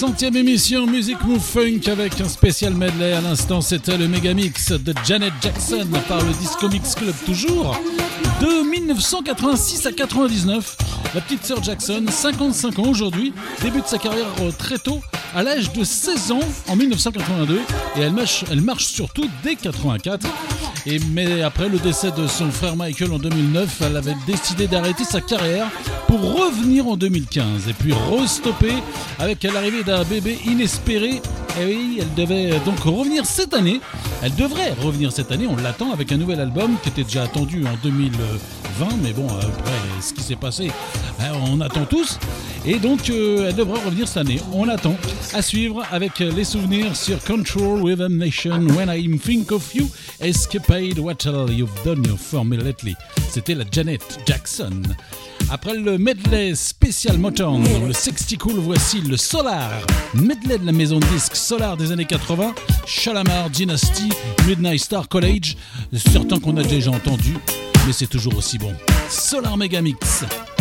Centième émission Music Move Funk avec un spécial medley. À l'instant, c'était le méga mix de Janet Jackson par le Disco Mix Club toujours. De 1986 à 99, la petite sœur Jackson, 55 ans aujourd'hui, débute sa carrière euh, très tôt, à l'âge de 16 ans en 1982, et elle marche, elle marche surtout dès 84. Et mais après le décès de son frère Michael en 2009, elle avait décidé d'arrêter sa carrière pour revenir en 2015 et puis restopper avec l'arrivée d'un bébé inespéré. Et oui, elle devait donc revenir cette année. Elle devrait revenir cette année. On l'attend avec un nouvel album qui était déjà attendu en 2020, mais bon, après ce qui s'est passé, hein, on attend tous. Et donc, euh, elle devrait revenir cette année. On l'attend. À suivre avec les souvenirs sur Control Rhythm Nation, When I Think of You, Escapade, What You've Done for Me Lately. C'était la Janet Jackson. Après le medley spécial Motown, le 60 Cool, voici le Solar. Medley de la maison de disques Solar des années 80, Shalamar, Dynasty, Midnight Star College. Certains qu'on a déjà entendu, mais c'est toujours aussi bon. Solar Megamix. There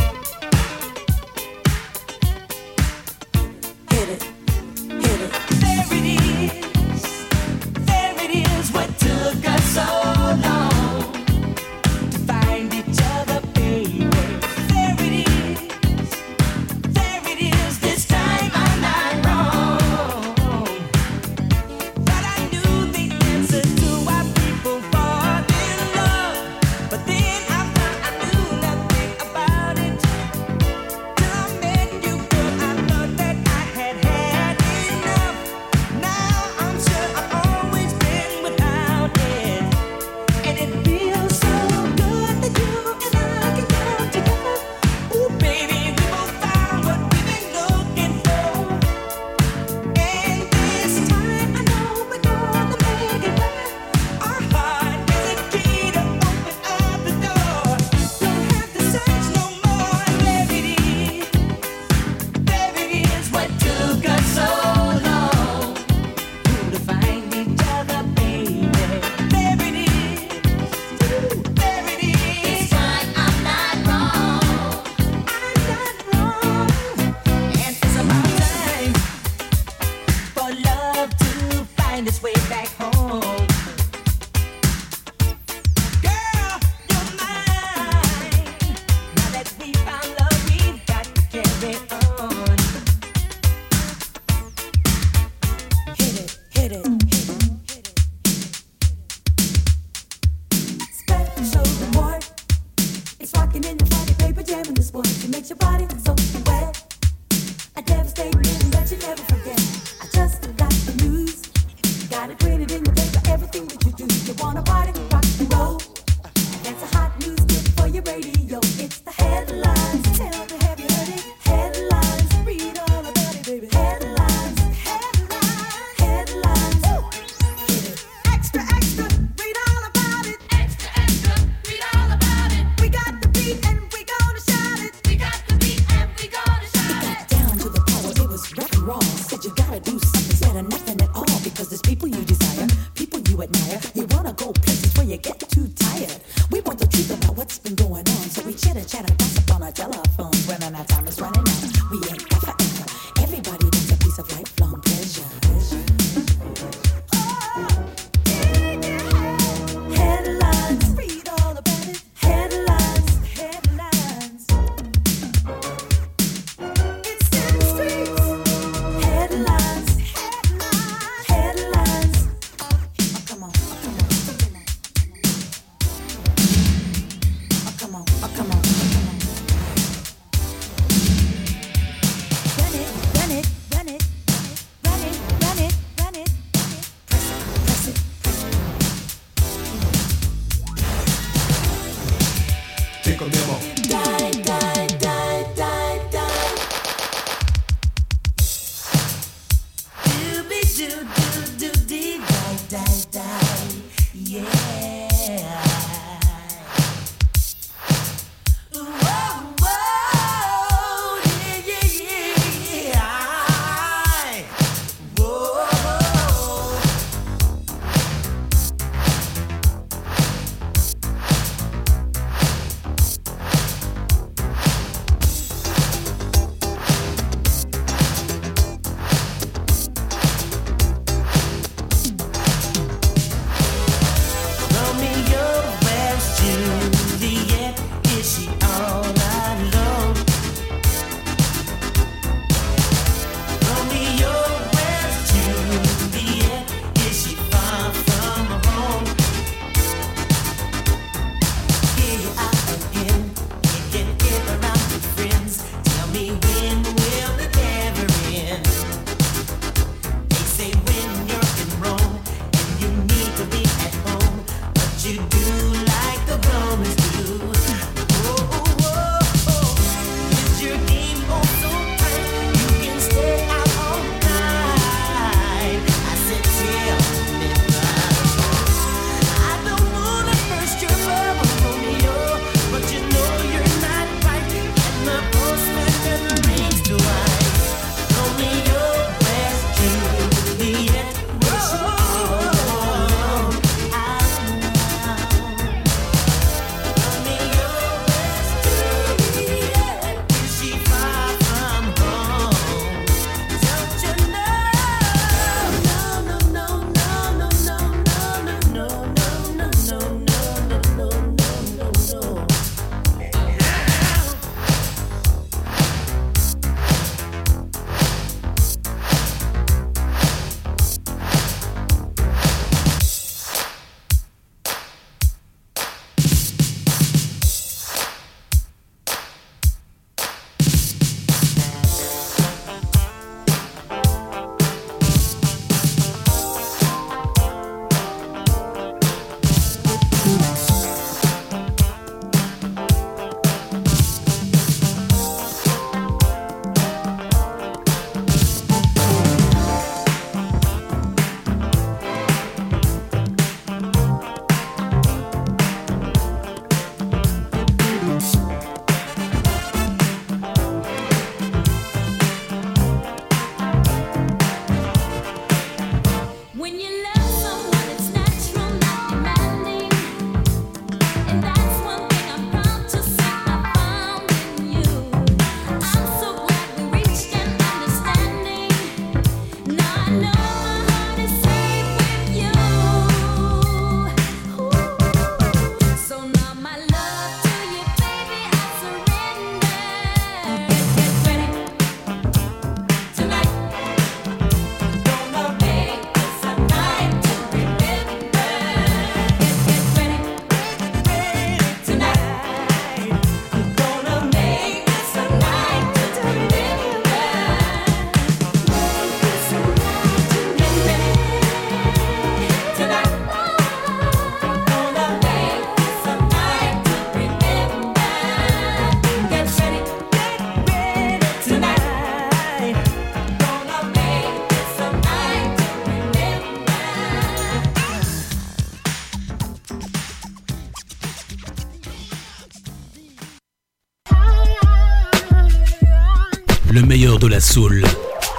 de la soul.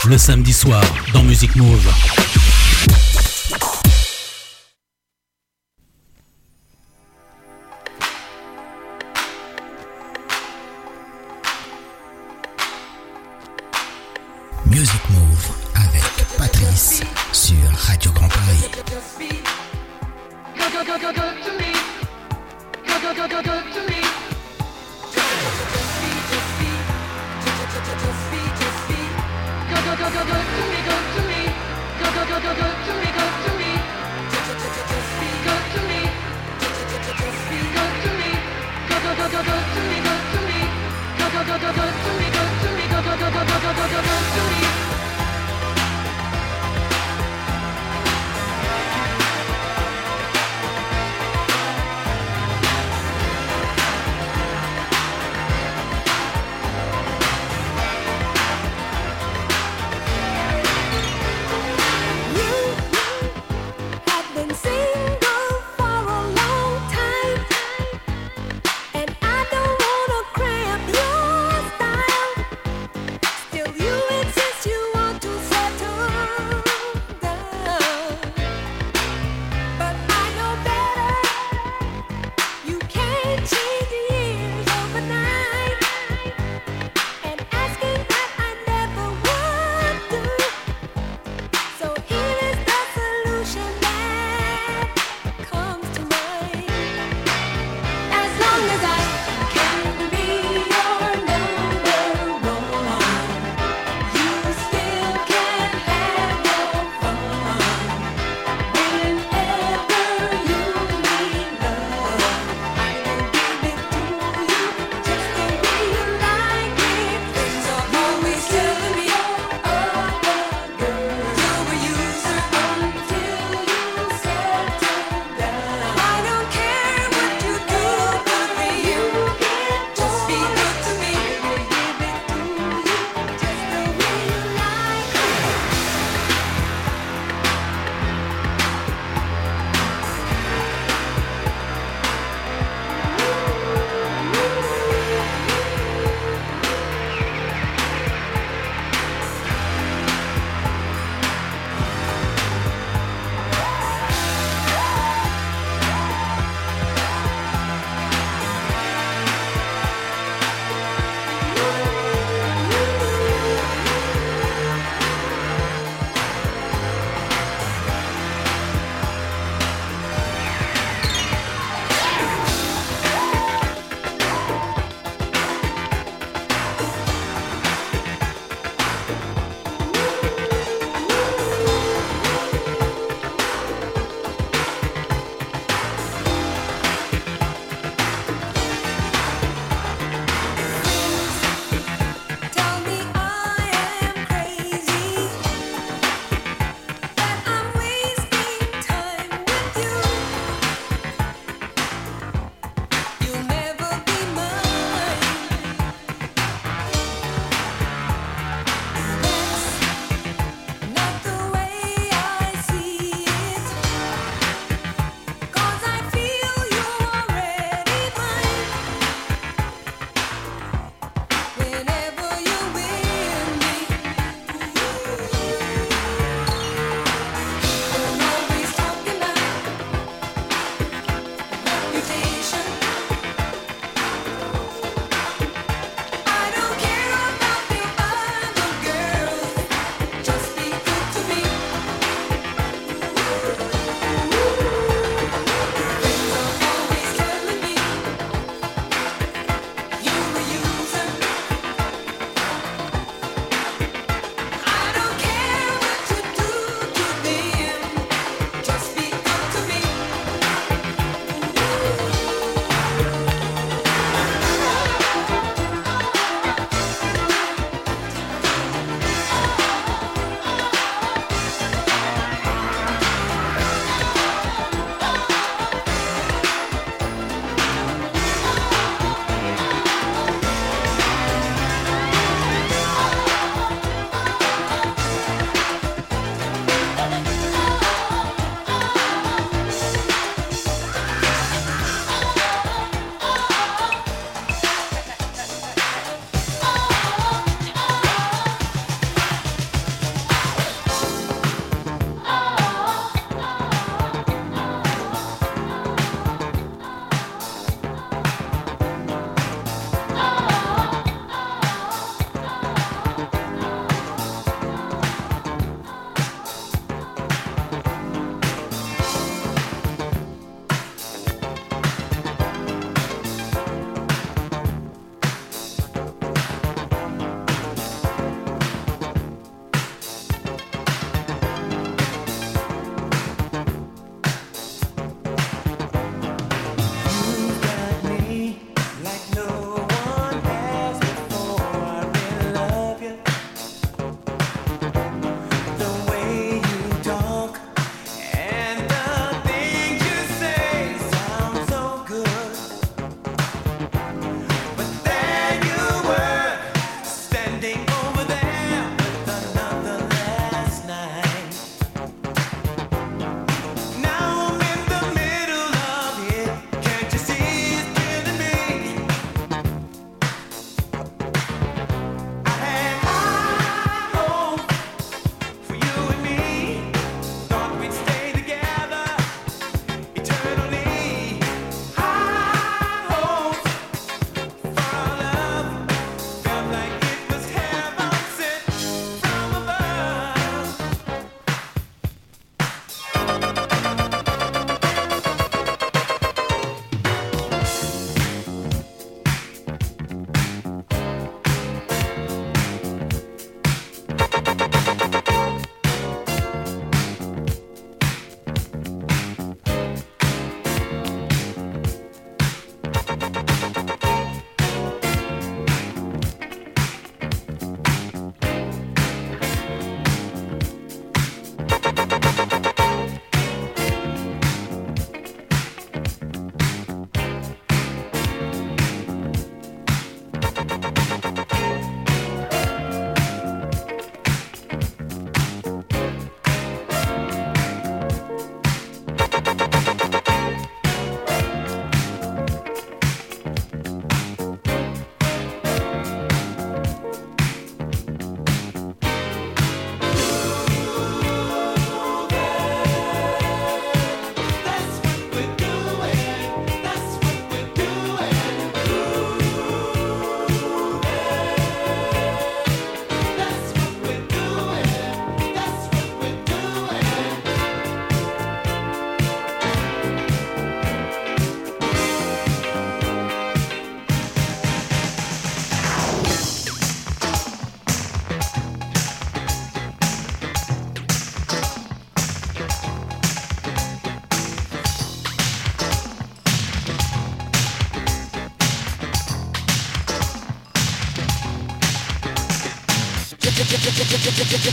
Le samedi soir dans Music Move.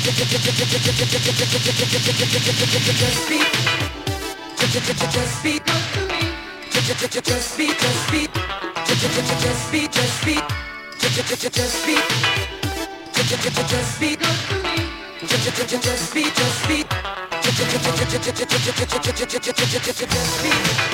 Just be, just be. Just be, just be, just be, just be, just be. Just be, just be, just be.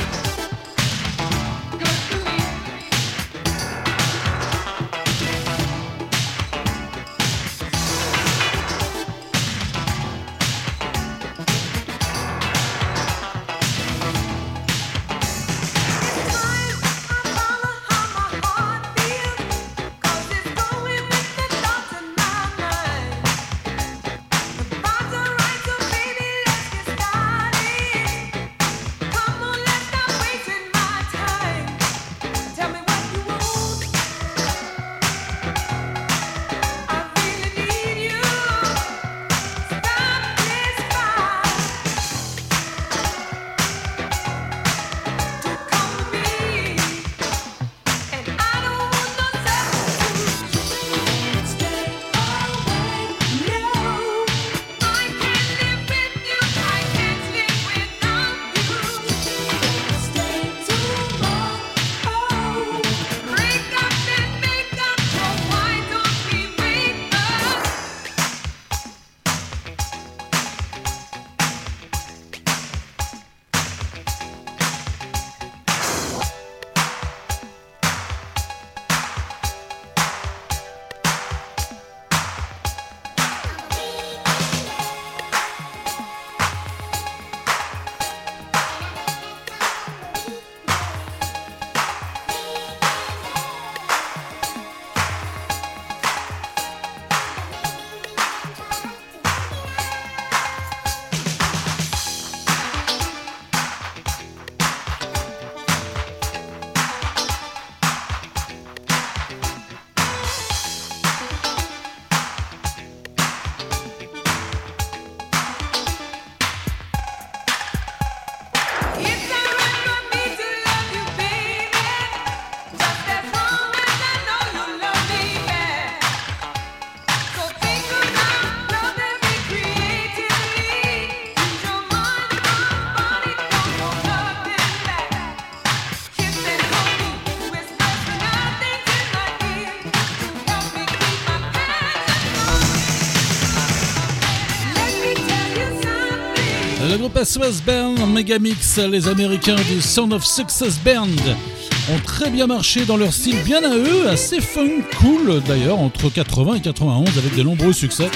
SOS Band Megamix, les Américains du Sound of Success Band ont très bien marché dans leur style bien à eux, assez fun, cool d'ailleurs, entre 80 et 91 avec de nombreux succès.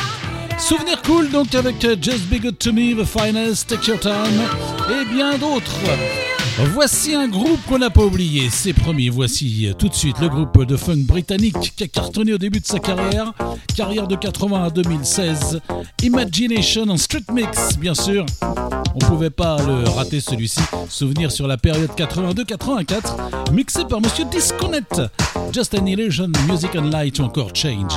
Souvenir cool donc avec Just Be Good To Me, The Finest, Take Your Time et bien d'autres. Voici un groupe qu'on n'a pas oublié, c'est promis, voici tout de suite le groupe de funk britannique qui a cartonné au début de sa carrière, carrière de 80 à 2016, Imagination en street mix bien sûr, on pouvait pas le rater celui-ci, souvenir sur la période 82-84, mixé par Monsieur Disconnect, Just an Illusion, Music and Light encore Change.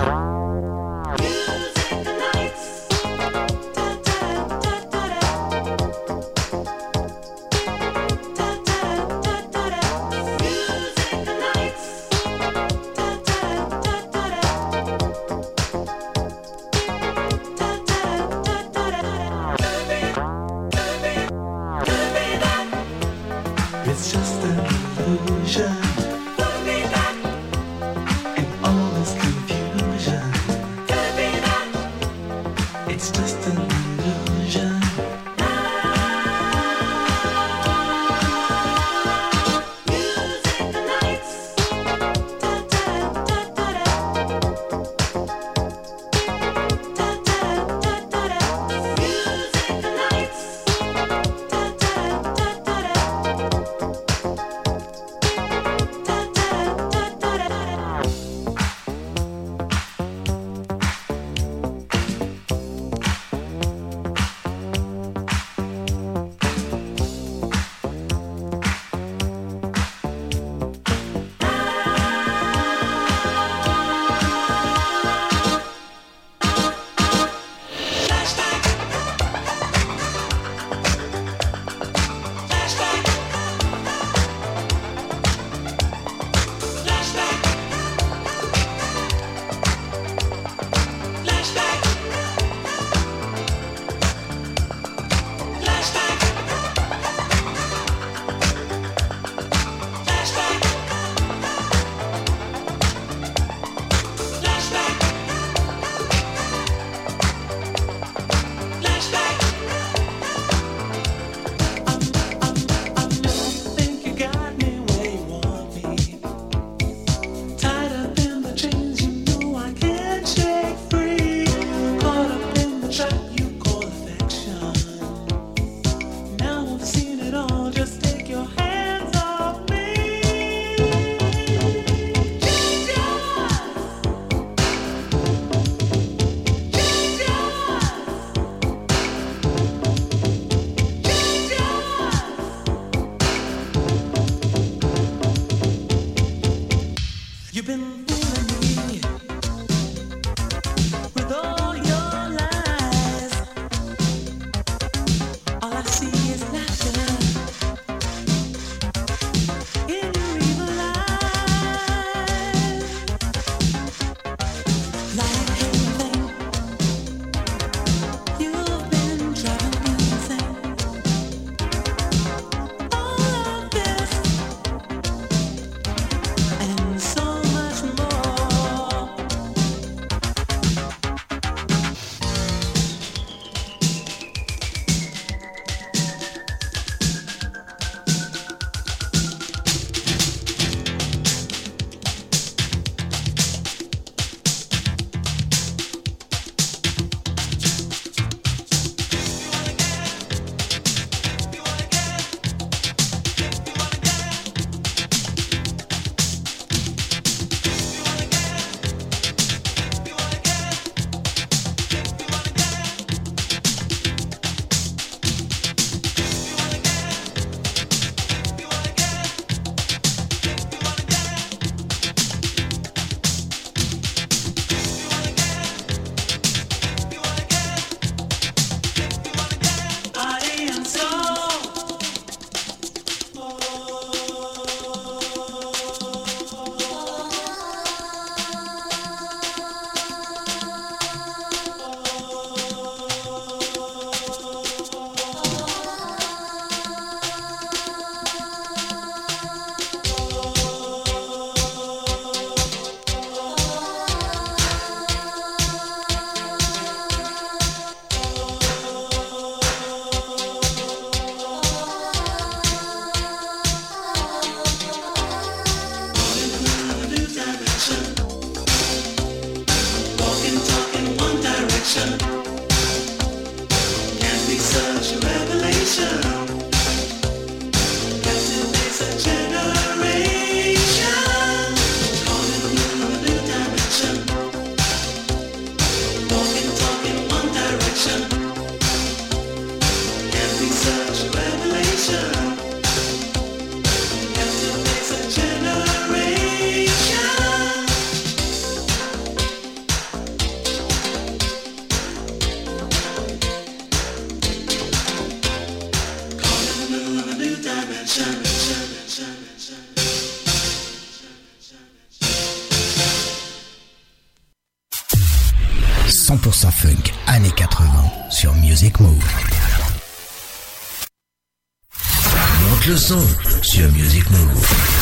Sur Music Move.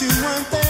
you one thing.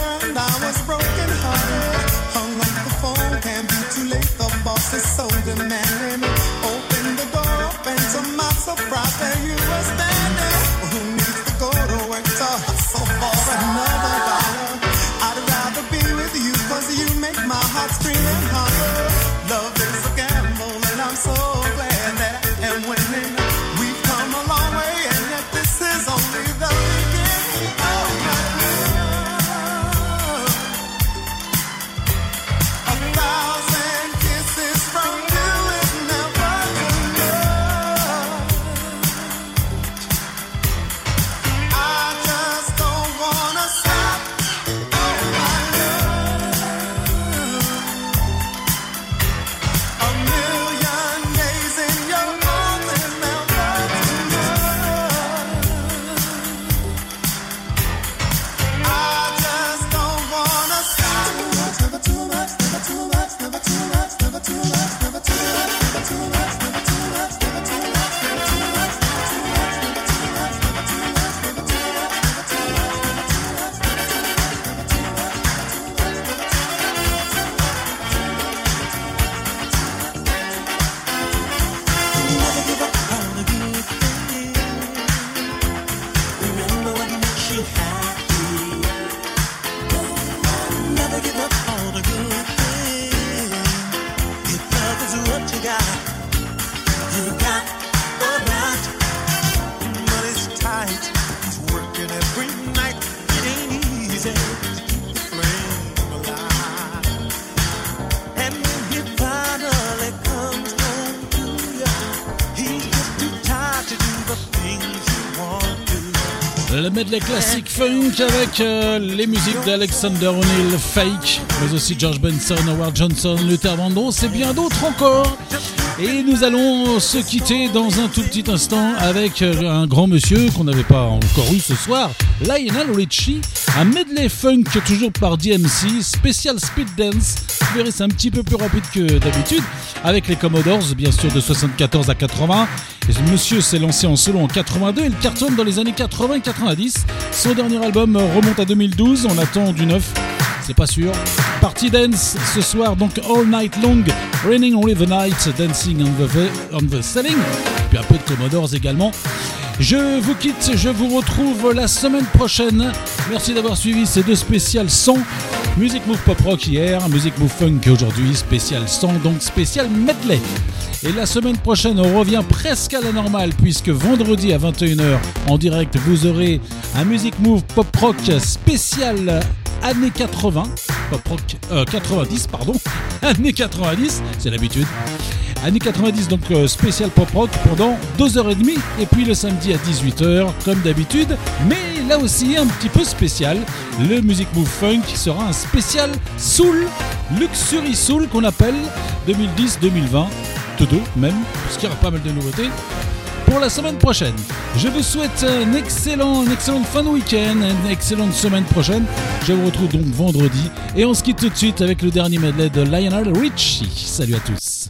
Le medley classique funk avec euh, les musiques d'Alexander O'Neill, Fake, mais aussi George Benson, Howard Johnson, Luther Vandross et bien d'autres encore. Et nous allons se quitter dans un tout petit instant avec euh, un grand monsieur qu'on n'avait pas encore eu ce soir, Lionel Richie, un medley funk toujours par DMC, spécial speed dance. Vous verrez, c'est un petit peu plus rapide que d'habitude, avec les Commodores, bien sûr, de 74 à 80. Monsieur s'est lancé en solo en 82 et il cartonne dans les années 80 et 90. Son dernier album remonte à 2012, on attend du neuf, c'est pas sûr. Party dance ce soir, donc all night long, raining only the night, dancing on the, on the ceiling, puis un peu de Commodores également. Je vous quitte, je vous retrouve la semaine prochaine. Merci d'avoir suivi ces deux spéciales sons. Music Move Pop Rock hier, Music Move Funk aujourd'hui, spécial son, donc spécial medley. Et la semaine prochaine, on revient presque à la normale, puisque vendredi à 21h, en direct, vous aurez un Music Move Pop Rock spécial années 80, pop rock, euh, 90, pardon, années 90, c'est l'habitude. Années 90, donc euh, spécial pop rock pendant 2h30, et puis le samedi à 18h, comme d'habitude, mais là aussi un petit peu spécial. Le Music Move Funk sera un spécial Soul, Luxury Soul qu'on appelle 2010-2020, de deux même, parce qu'il y aura pas mal de nouveautés. pour la semaine prochaine. Je vous souhaite un excellent, une excellente fin de week-end, une excellente semaine prochaine. Je vous retrouve donc vendredi et on se quitte tout de suite avec le dernier medley de Lionel Richie. Salut à tous.